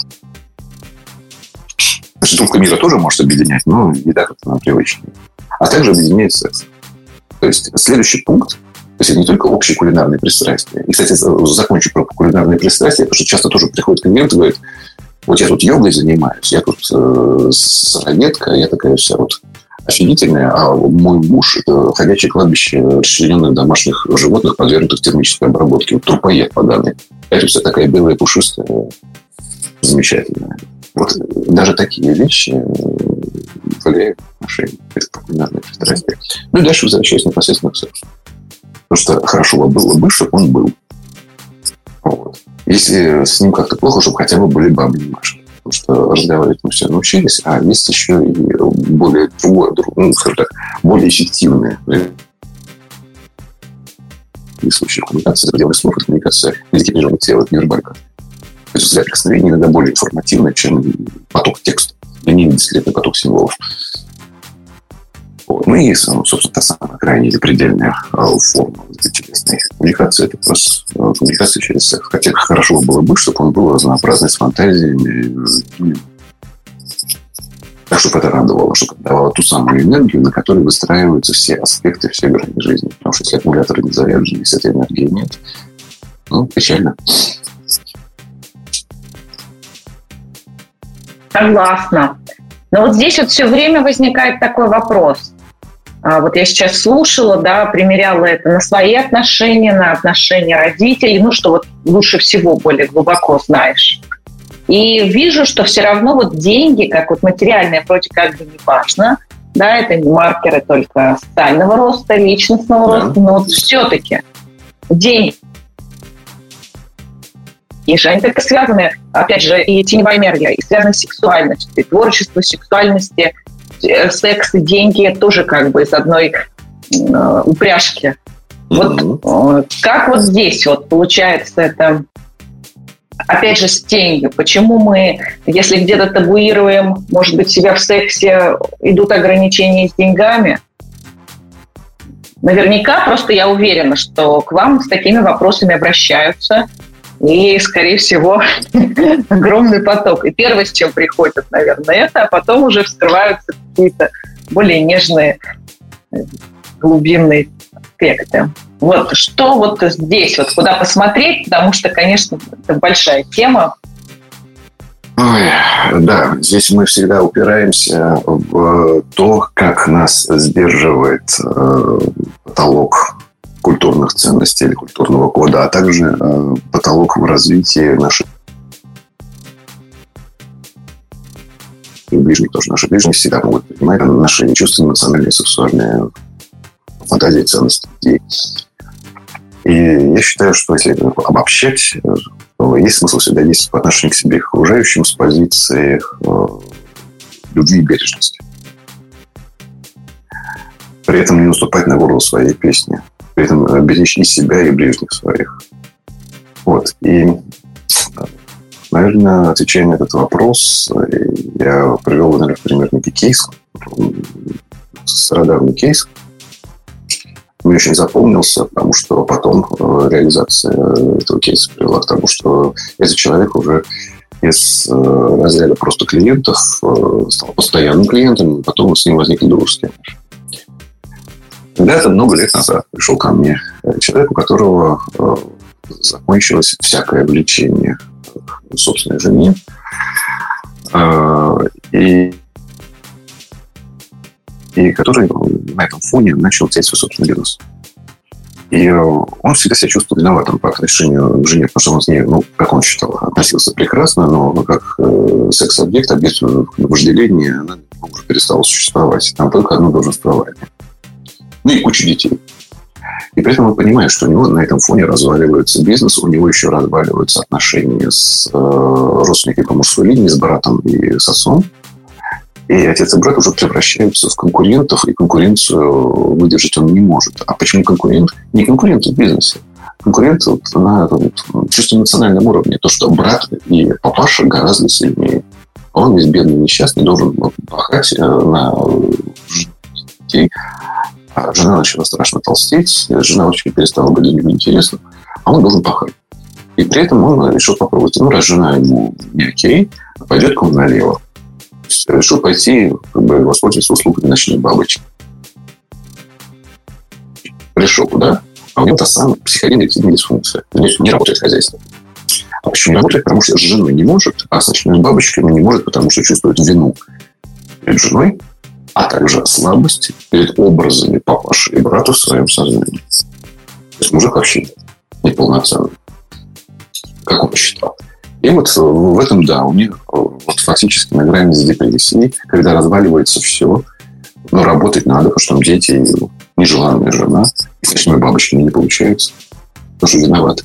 Штука мира тоже может объединять, но еда как-то нам привычнее. А также объединяет секс. То есть следующий пункт то есть это не только общие кулинарные пристрастия. И, кстати, закончу про кулинарные пристрастия, потому что часто тоже приходят клиенты и говорят, Вот я тут йогой занимаюсь, я тут э, сыроедка, я такая вся вот офигительная, а мой муж – это ходячее кладбище расчлененных домашних животных, подвергнутых термической обработке. Вот трупоед поганый. Это вся такая белая, пушистая, замечательная. Вот даже такие вещи э, отношения. Это кулинарное пристрастие. Ну и дальше возвращаясь непосредственно к сексу. Потому что хорошо было бы, чтобы он был. Вот. Если с ним как-то плохо, чтобы хотя бы были бабы немножко. Потому что разговаривать мы все научились, а есть еще и более другое, ну, скажем так, более эффективные и случаев коммуникации, пределы слов, коммуникация языки движения тела, невербалька. То есть взгляд прикосновения иногда более информативно, чем поток текста, линейный дискретный поток символов. Вот. Ну и, собственно, та самая крайняя или предельная а, форма телесной коммуникации. Это просто а, коммуникация через секс. Хотя хорошо было бы, чтобы он был разнообразный, с фантазиями. Так, чтобы это радовало, чтобы давало ту самую энергию, на которой выстраиваются все аспекты, все грани жизни. Потому что если аккумуляторы не заряжены, если этой энергии нет, ну, печально. Согласна. Но вот здесь вот все время возникает такой вопрос. А, вот я сейчас слушала, да, примеряла это на свои отношения, на отношения родителей, ну, что вот лучше всего более глубоко знаешь. И вижу, что все равно вот деньги, как вот материальные, вроде как бы не важно, да, это не маркеры только социального роста, личностного да. роста, но вот все-таки деньги и же они только связаны, опять же, и теневая энергия, и связаны с сексуальностью, и творчество сексуальности, Э, секс и деньги тоже как бы из одной э, упряжки. Вот mm-hmm. как вот здесь вот получается это опять же, с тенью. Почему мы, если где-то табуируем, может быть, себя в сексе, идут ограничения с деньгами? Наверняка, просто я уверена, что к вам с такими вопросами обращаются, и, скорее всего, (laughs) огромный поток. И первое, с чем приходят, наверное, это, а потом уже вскрываются какие-то более нежные глубинные аспекты. Вот что вот здесь, вот куда посмотреть, потому что, конечно, это большая тема. Ой, да, здесь мы всегда упираемся в то, как нас сдерживает э, потолок культурных ценностей или культурного кода, а также э, потолок в развитии нашей ближних тоже. Наши ближние всегда могут понимать наши чувства национальные, сексуальные фантазии, ценности людей. И я считаю, что если обобщать, есть смысл всегда действовать по отношению к себе и к окружающим с позиции э, любви и бережности. При этом не наступать на горло своей песни при этом э, беречь и себя, и ближних своих. Вот. И, наверное, отвечая на этот вопрос, э, я привел, наверное, пример некий кейс, стародавний кейс. Мне очень запомнился, потому что потом э, реализация этого кейса привела к тому, что этот человек уже из разряда просто клиентов стал постоянным клиентом, потом с ним возникли дружеские отношения. Когда-то много лет назад пришел ко мне человек, у которого э, закончилось всякое влечение собственной жене. Э, и, и который на этом фоне начал терять свой собственный бизнес. И он всегда себя чувствовал виноватым по отношению к жене, потому что он с ней, ну, как он считал, относился прекрасно, но как э, секс-объект, объект вожделения, она уже перестала существовать. Там только одно долженствование ну и куча детей. И при этом он понимает, что у него на этом фоне разваливается бизнес, у него еще разваливаются отношения с э, родственниками по мужской линии, с братом и с отцом. И отец и брат уже превращаются в конкурентов, и конкуренцию выдержать он не может. А почему конкурент? Не конкурент в бизнесе. Конкурент вот на вот, чисто национальном уровне. То, что брат и папаша гораздо сильнее. Он весь бедный, несчастный, должен пахать э, на детей. А жена начала страшно толстеть, жена очень перестала быть него интересна, а он должен пахать. И при этом он решил попробовать. Ну, раз жена ему не окей, пойдет к нему налево. Решил пойти, как бы, воспользоваться услугами ночной бабочки. Пришел туда, а у него та самая психогенная дисфункция. Не, не работает хозяйство. А почему не работает? Потому что с женой не может, а с ночными бабочками не может, потому что чувствует вину перед женой, а также слабость перед образами папаши и брата в своем сознании. То есть мужик вообще неполноценный, как он посчитал. И вот в этом, да, у них вот фактически на грани с депрессией, когда разваливается все, но работать надо, потому что там дети нежеланная жена, и с ночными бабочками не получается. Тоже виноват.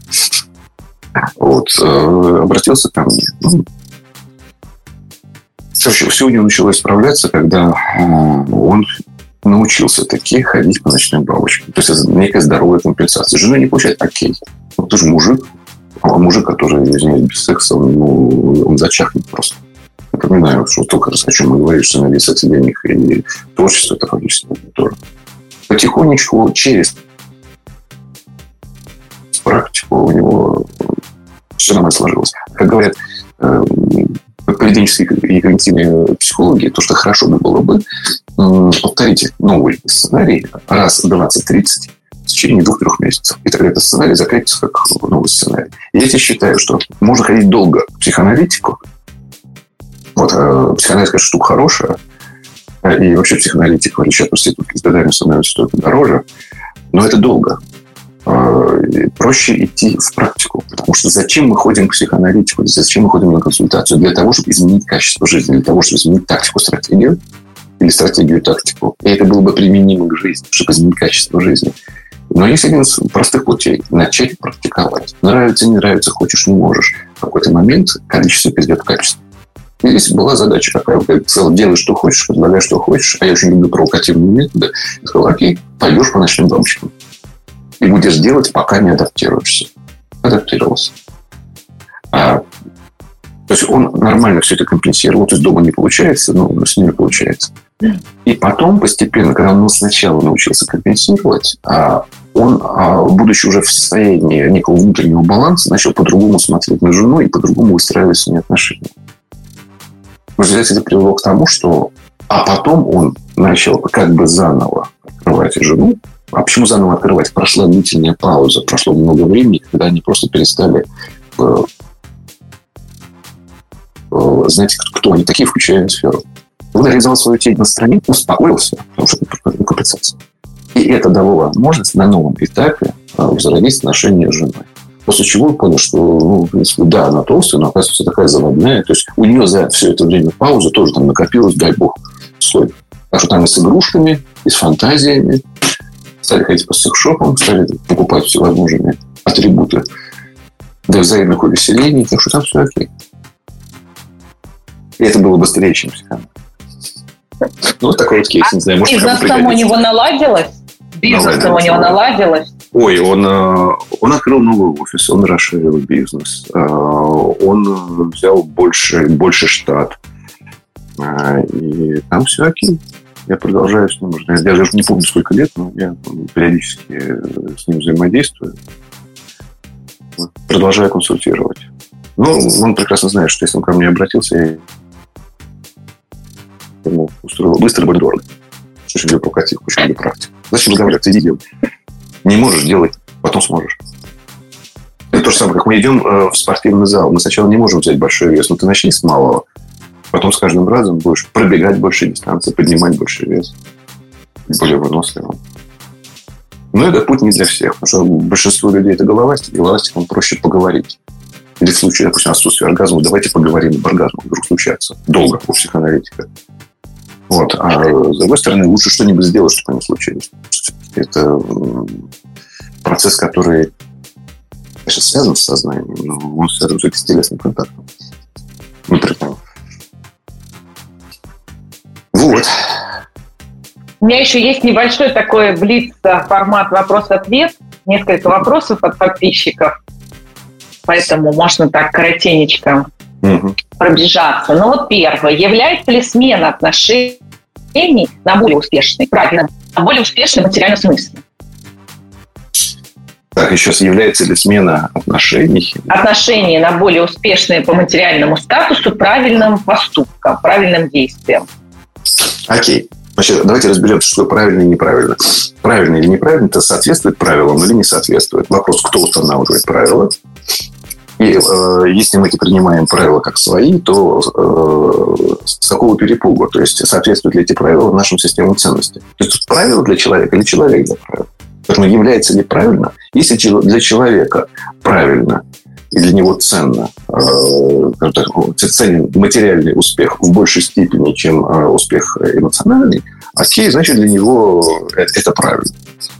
Вот. Э, обратился ко мне. Ну, все, все у него начало исправляться, когда э, он научился таки ходить по ночным бабочкам. То есть это некая здоровая компенсация. Жена не получает окей. Он тоже мужик, а мужик, который, извиняюсь, без секса, ну, он зачахнет просто. Напоминаю, что только раз о чем мы говорим, что на секс денег и творчество это фактически тоже. Потихонечку через практику у него все нормально сложилось. Как говорят э, поведенческие и когнитивные психологи, то, что хорошо бы было бы повторить новый сценарий раз 20-30 в течение двух-трех месяцев. И тогда этот сценарий закрепится как новый сценарий. Я считаю, что можно ходить долго в психоаналитику. Вот, э, психоаналитика штука хорошая. И вообще психоаналитика, в отличие от проститутки, с годами становится только дороже. Но это долго. Э, проще идти в практику. Потому что зачем мы ходим к психоаналитику, зачем мы ходим на консультацию? Для того, чтобы изменить качество жизни, для того, чтобы изменить тактику, стратегию или стратегию тактику. И это было бы применимо к жизни, чтобы изменить качество жизни. Но есть один из простых путей. Начать практиковать. Нравится, не нравится, хочешь, не можешь. В какой-то момент количество перейдет в качество. И здесь была задача какая. Ты сказал, делай, что хочешь, предлагай, что хочешь. А я очень люблю провокативные методы. Я сказал, окей, пойдешь по ночным бабочкам. И будешь делать, пока не адаптируешься. Адаптировался. А, то есть он нормально все это компенсировал. То есть дома не получается, но с ними получается. И потом постепенно, когда он сначала научился компенсировать, а он, а, будучи уже в состоянии некого внутреннего баланса, начал по-другому смотреть на жену и по-другому выстраивать с ней отношения. В результате это привело к тому, что... А потом он начал как бы заново открывать жену. А почему заново открывать? Прошла длительная пауза, прошло много времени, когда они просто перестали э, э, знаете, кто они такие, включая сферу. Он реализовал свою тень на стране, успокоился, потому что это. И это дало возможность на новом этапе а, возродить отношения с женой. После чего он понял, что, ну, в принципе, да, она толстая, но оказывается такая заводная. То есть у нее за все это время паузы тоже там накопилось, дай бог, слой. Так что там и с игрушками, и с фантазиями. Стали ходить по секшопам, стали покупать всевозможные атрибуты для взаимных увеселений. Так что там все окей. И это было быстрее, чем психоанализ. Ну, вот такой вот кейс, не знаю, может, Бизнес там у него наладилось? Бизнес у него наладилось? Ой, он, э, он открыл новый офис, он расширил бизнес, э, он взял больше, больше штат. Э, и там все окей. Я продолжаю с ним. Я даже не помню, сколько лет, но я периодически с ним взаимодействую. Продолжаю консультировать. Ну, он прекрасно знает, что если он ко мне обратился, я ему устроил быстро, более дорого. Очень люблю прокатив, очень люблю практику. Зачем разговаривать? Иди делай. Не можешь делать, потом сможешь. Это то же самое, как мы идем э, в спортивный зал. Мы сначала не можем взять большой вес, но ты начни с малого. Потом с каждым разом будешь пробегать больше дистанции, поднимать больше вес. Более выносливым. Но это путь не для всех, потому что большинство людей это головастик, и головастикам проще поговорить. Или в случае, допустим, отсутствия оргазма, давайте поговорим об оргазмах, вдруг случается. Долго у психоаналитика. Вот. А с другой стороны, лучше что-нибудь сделать, чтобы они случились. Это процесс, который конечно, связан с сознанием, но он связан с телесным контактом. Например. Вот. У меня еще есть небольшой такой блиц формат вопрос-ответ. Несколько вопросов от подписчиков. Поэтому можно так коротенечко угу. пробежаться. Ну вот первое. Является ли смена отношений на более успешный, правильно, на более успешный материальном смысле? Так, еще является ли смена отношений? Отношения на более успешные по материальному статусу правильным поступком, правильным действием. Окей. Значит, давайте разберемся, что правильно и неправильно. Правильно или неправильно, это соответствует правилам или не соответствует. Вопрос, кто устанавливает правила. И э, если мы эти принимаем правила как свои, то э, с какого перепуга? То есть соответствуют ли эти правила нашим системам ценностей? То есть правила для человека или человек для правил? Поэтому является ли правильно? Если для человека правильно и для него ценно, э, ценен материальный успех в большей степени, чем э, успех эмоциональный, окей, значит, для него это правильно.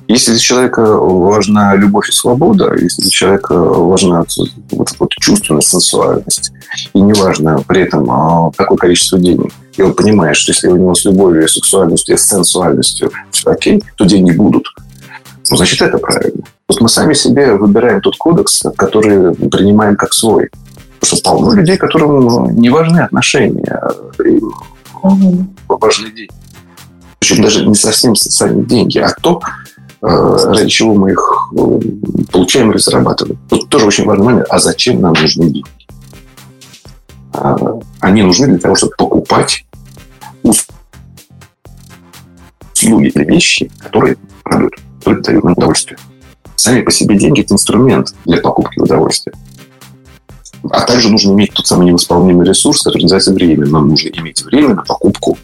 Если для человека важна любовь и свобода, если для человека важна вот, вот чувственность, сенсуальность, и неважно при этом а, какое количество денег, и он понимает, что если у него с любовью, сексуальностью, с сенсуальностью все окей, то деньги будут. Ну, значит, это правильно. Вот мы сами себе выбираем тот кодекс, который принимаем как свой. Потому что полно людей, которым не важны отношения, и важны деньги. Причем даже не совсем сами деньги, а то, э, ради чего мы их э, получаем или зарабатываем. Тут тоже очень важный момент. А зачем нам нужны деньги? А, они нужны для того, чтобы покупать услуги или вещи, которые радуют только дают нам удовольствие. Сами по себе деньги – это инструмент для покупки удовольствия. А также нужно иметь тот самый невосполнимый ресурс, который называется время. Нам нужно иметь время на покупку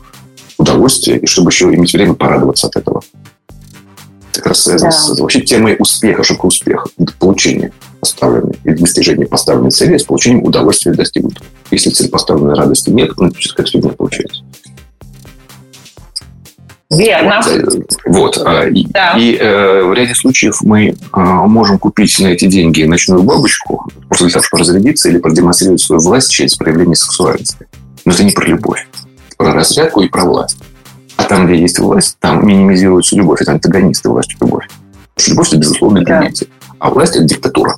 удовольствия, и чтобы еще иметь время порадоваться от этого. Это как раз связано да. с вообще темой успеха, что такое успех? Это получение поставленной или достижение поставленной цели с получением удовольствия достигнутого. Если цель поставленной радости нет, ну, какая-то фигня получается. Верно. Вот. А, и, да. и э, в ряде случаев мы э, можем купить на эти деньги ночную бабочку, просто для того, чтобы разрядиться или продемонстрировать свою власть через проявление сексуальности. Но это не про любовь. Это про разрядку и про власть. А там, где есть власть, там минимизируется любовь. Это антагонисты власти любовь. Потому что любовь – это безусловное да. принятие. А власть – это диктатура.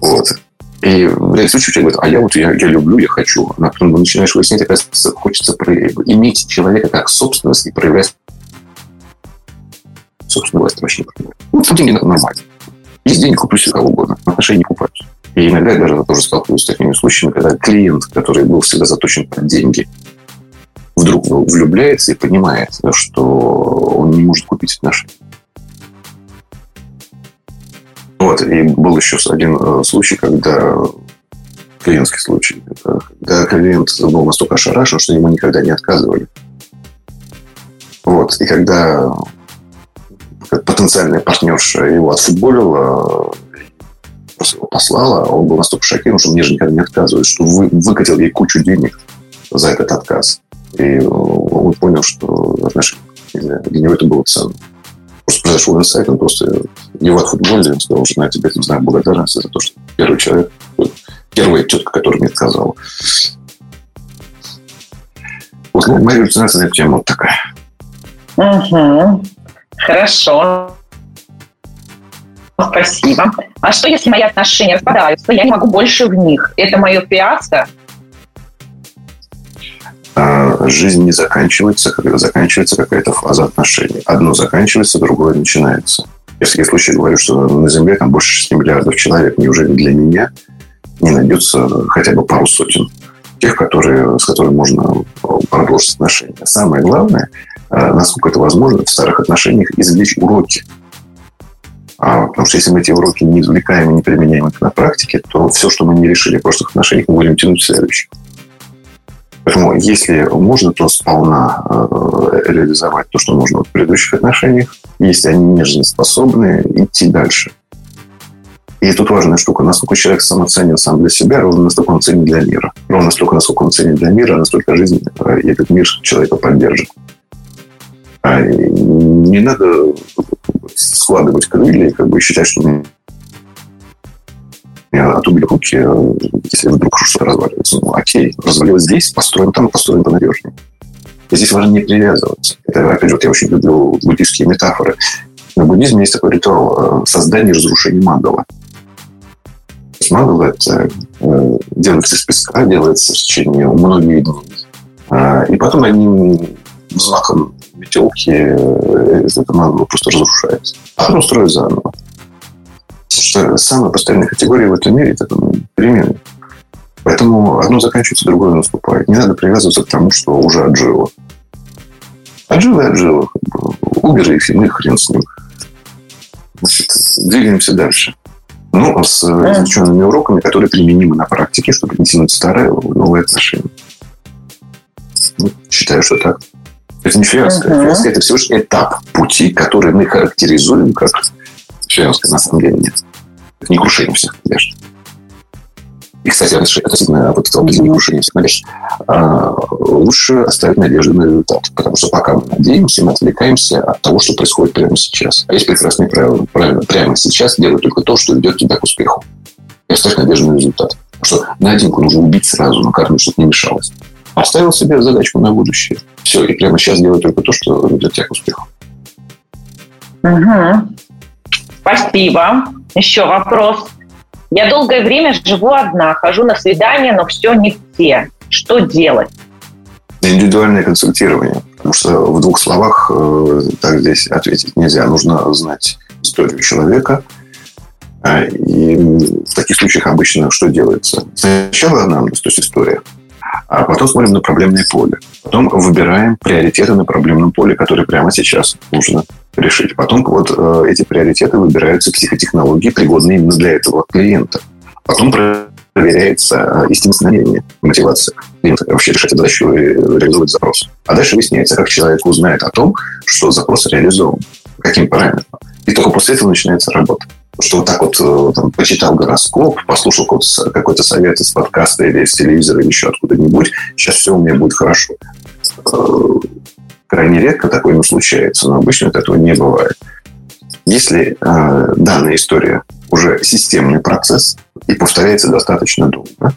Вот. И в ряде случаев человек говорит, а я вот я, я люблю, я хочу. А потом начинаешь выяснять, оказывается, хочется иметь человека как собственность и проявлять собственную власть вообще не понимаю. Ну, деньги это нормально. Есть денег, куплю себе кого угодно. Отношения не купаюсь. И иногда я даже тоже сталкиваюсь с такими случаями, когда клиент, который был всегда заточен под деньги, вдруг влюбляется и понимает, что он не может купить отношения. Вот, и был еще один э, случай, когда клиентский случай, когда клиент был настолько ошарашен, что ему никогда не отказывали. Вот, и когда потенциальная партнерша его отфутболила, просто его послала, он был настолько шокирован, что мне же никогда не отказывают, что вы, выкатил ей кучу денег за этот отказ. И он понял, что отношения для него это было ценно просто произошел инсайт, он просто его отфутболили, он сказал, жена, тебе не знаю благодарности за то, что первый человек, первая тетка, которая мне отказала. Вот, ну, моя галлюцинация тема вот такая. Угу. Хорошо. Спасибо. А что, если мои отношения распадаются, я не могу больше в них? Это мое фиаско? А, жизнь не заканчивается, когда заканчивается какая-то фаза отношений. Одно заканчивается, другое начинается. Я в случаях говорю, что на Земле там больше 6 миллиардов человек. Неужели для меня не найдется хотя бы пару сотен тех, которые, с которыми можно продолжить отношения? Самое главное, а, насколько это возможно, в старых отношениях извлечь уроки. А, потому что если мы эти уроки не извлекаем и не применяем их на практике, то все, что мы не решили в прошлых отношениях, мы будем тянуть в следующих. Поэтому, если можно, то сполна э, реализовать то, что нужно в предыдущих отношениях. Если они не жизнеспособны, идти дальше. И тут важная штука. Насколько человек самоценен сам для себя, ровно настолько он ценен для мира. Ровно настолько, насколько он ценен для мира, настолько жизнь э, и этот мир человека поддержит. А не надо складывать крылья и как бы считать, что отрубили руки, э, если вдруг что-то разваливается. Ну, окей, развалилось здесь, построим там, построим понадежнее. И здесь важно не привязываться. Это, опять же, я очень люблю буддийские метафоры. В буддизме есть такой ритуал э, создания и разрушения мандала. Мандала – это э, делается из песка, делается в течение многих дней. И потом одним знаком метелки эта мандала просто разрушается. А потом строят заново что самая постоянная категория в этом мире – это перемены. Поэтому одно заканчивается, другое наступает. Не надо привязываться к тому, что уже отжило. Отжило и отжило. Убер и ну и хрен с ним. Значит, двигаемся дальше. Ну, с изученными уроками, которые применимы на практике, чтобы не тянуть старое в новые отношения. Ну, считаю, что так. Это не фиаско. Uh-huh. Фиаско – это всего лишь этап пути, который мы характеризуем как фиаско. На самом деле нет. Не крушение всех. И, кстати, относительно вот этого определения крушения всех надежд, лучше оставить надежду на результат. Потому что пока мы надеемся, мы отвлекаемся от того, что происходит прямо сейчас. А есть прекрасное правило. Правильно, прямо сейчас делай только то, что ведет тебя к успеху. И оставь надежду на результат. Потому что на одинку нужно убить сразу, на карму, чтобы не мешалось. Поставил себе задачку на будущее. Все, и прямо сейчас делай только то, что ведет тебя к успеху. Угу. Спасибо. Еще вопрос. Я долгое время живу одна, хожу на свидания, но все не те. Что делать? Индивидуальное консультирование. Потому что в двух словах э, так здесь ответить нельзя. Нужно знать историю человека. А, и в таких случаях обычно что делается? Сначала анамнез, то есть история. А потом смотрим на проблемное поле. Потом выбираем приоритеты на проблемном поле, которые прямо сейчас нужно решить. Потом вот э, эти приоритеты выбираются психотехнологии, пригодные именно для этого клиента. Потом проверяется э, истинность намерения, мотивация клиента вообще решать задачу и реализовать запрос. А дальше выясняется, как человек узнает о том, что запрос реализован, каким параметром. И только после этого начинается работа что вот так вот э, там, почитал гороскоп, послушал какой-то, какой-то совет из подкаста или из телевизора или еще откуда-нибудь, сейчас все у меня будет хорошо. Э, крайне редко такое не случается, но обычно этого не бывает. Если э, данная история уже системный процесс и повторяется достаточно долго,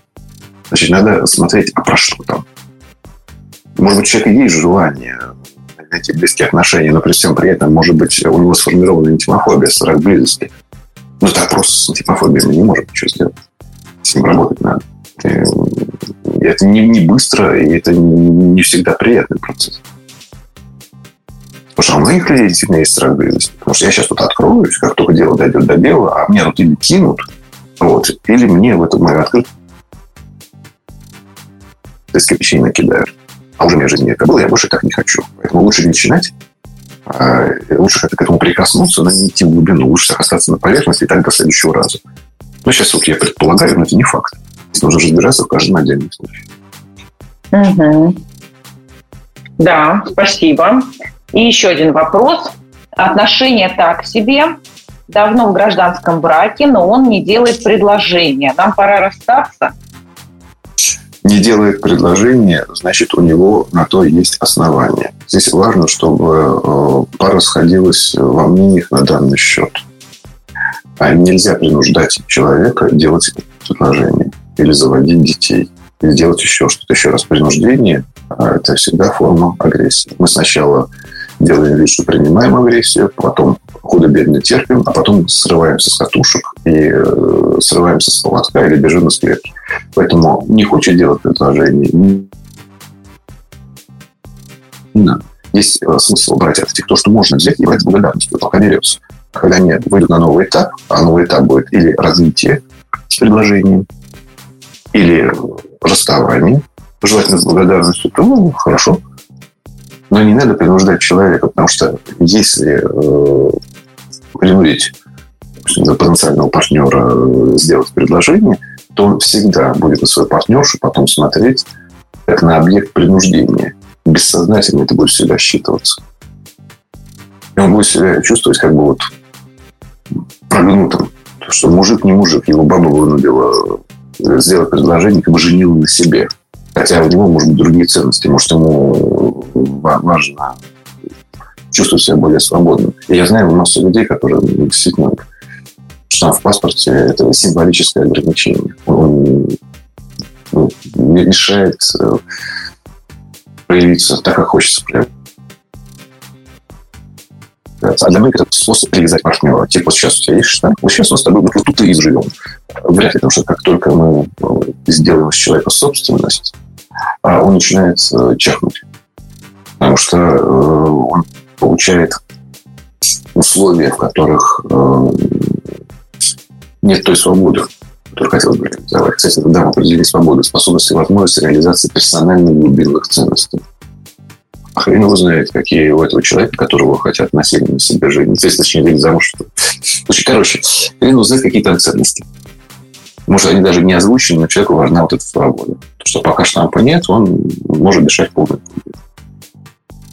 значит, надо смотреть, а про что там. Может быть, у человека есть желание найти близкие отношения, но при всем при этом, может быть, у него сформирована интимофобия, страх близости. Ну, так просто с антипофобией мы не можем ничего сделать. С ним работать надо. И это не, не быстро, и это не всегда приятный процесс. Потому что у многих людей действительно есть страх близости. Потому что я сейчас тут откроюсь, как только дело дойдет до белого, а мне тут или кинут, вот, или мне в эту мою открытую из кирпичей накидают. А уже у меня жизнь не было, я больше так не хочу. Поэтому лучше начинать, лучше как-то к этому прикоснуться, но не идти в глубину. Лучше остаться на поверхности и так до следующего раза. Ну, сейчас вот я предполагаю, но это не факт. Здесь нужно разбираться в каждом отдельном случае. Угу. Да, спасибо. И еще один вопрос. Отношения так себе. Давно в гражданском браке, но он не делает предложения. Нам пора расстаться не делает предложение, значит, у него на то есть основания. Здесь важно, чтобы э, пара сходилась во мнениях на данный счет. А нельзя принуждать человека делать предложение или заводить детей, или делать еще что-то. Еще раз, принуждение а – это всегда форма агрессии. Мы сначала делаем вид, что принимаем агрессию, потом худо-бедно терпим, а потом срываемся с катушек и э, срываемся с поводка или бежим из клетки. Поэтому не хочет делать предложение, не. Есть э, смысл брать от этих то, что можно взять, и брать с благодарностью, пока берется. Когда они выйдут на новый этап, а новый этап будет или развитие с предложением, или расставание, желательно с благодарностью, то ну, хорошо. Но не надо принуждать человека, потому что если э, принудить потенциального партнера э, сделать предложение, то он всегда будет на свою партнершу потом смотреть как на объект принуждения. Бессознательно это будет всегда считываться. И он будет себя чувствовать как бы вот прогнутым. Что мужик не мужик, его баба вынудила э, сделать предложение, как бы женил на себе. Хотя у него, может быть, другие ценности. Может, ему важно чувствовать себя более свободным. И я знаю массу людей, которые действительно штамп в паспорте – это символическое ограничение. Он ну, мешает э, проявиться так, как хочется проявиться. А для многих это способ привязать партнера. Типа, вот сейчас у тебя есть штамп, вот сейчас мы с тобой вот тут и изживем. Вряд ли, потому что как только мы э, сделаем из человека собственность, а он начинает э, чахнуть. Потому что он получает условия, в которых нет той свободы, которую хотелось бы реализовать. Кстати, да, мы определили свободу, способность и возможность реализации персональных глубинных ценностей. хрен его знает, какие у этого человека, которого хотят насильно на себе жить. Точнее, выйти замуж. Слушай, короче, хрен его знает, какие там ценности. Может, они даже не озвучены, но человеку важна вот эта свобода. Потому что пока штампа нет, он может дышать полной.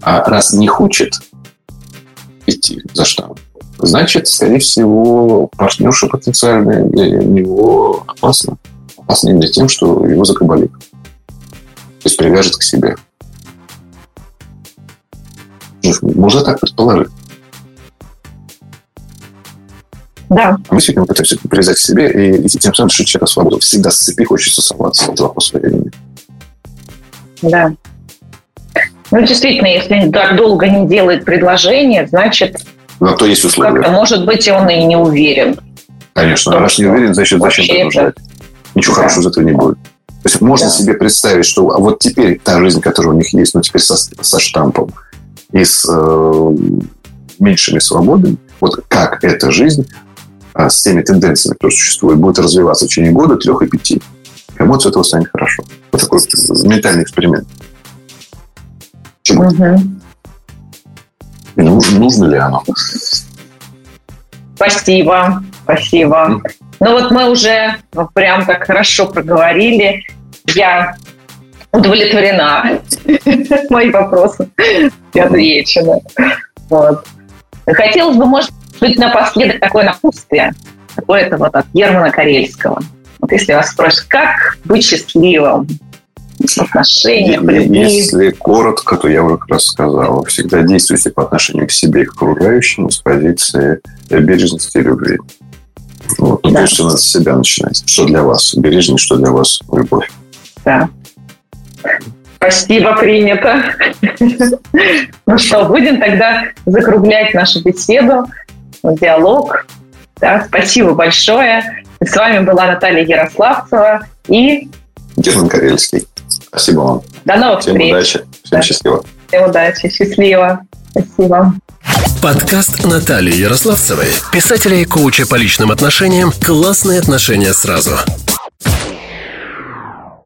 А раз не хочет идти за штамп, значит, скорее всего, партнерша потенциальная для него опасна. Опасна именно тем, что его закабалит. То есть привяжет к себе. Можно так предположить. Да. А мы действительно пытаемся привязать к себе и, и тем самым лишить человека свободу. Всегда с цепи хочется сорваться. Это вопрос времени. Да. Ну, действительно, если так долго не делает предложение, значит, на то есть условия. Как-то, может быть, он и не уверен. Конечно. А раз не уверен, значит, зачем? Это... Ничего да. хорошего из этого не будет. То есть можно да. себе представить, что вот теперь та жизнь, которая у них есть, но теперь со, со штампом и с э, меньшими свободами, вот как эта жизнь а, с теми тенденциями, которые существуют, будет развиваться в течение года, трех и пяти. Кому от этого станет хорошо. Вот такой ментальный эксперимент. Почему? Угу. И нужно, нужно ли оно? Спасибо, спасибо. Ну вот мы уже прям так хорошо проговорили. Я удовлетворена. (laughs) Мои вопросы отвечены. Вот. Хотелось бы, может быть, напоследок такое напутствие, какое-то вот от Германа Карельского. Вот если вас спросят, как быть счастливым, отношениях, любви. Если коротко, то я уже как раз сказал. Всегда действуйте по отношению к себе и к окружающим с позиции бережности и любви. Вот. Да. Прежде всего, надо с себя начинать. Что для вас бережность, что для вас любовь. Да. Спасибо, принято. Ну что, будем тогда закруглять нашу беседу, диалог. Да, спасибо большое. С вами была Наталья Ярославцева и Герман Карельский. Спасибо вам. До новых Всем встреч. удачи. Всем да. счастливо. Всем удачи. Счастливо. Спасибо. Подкаст Натальи Ярославцевой, писателя и коуча по личным отношениям «Классные отношения сразу».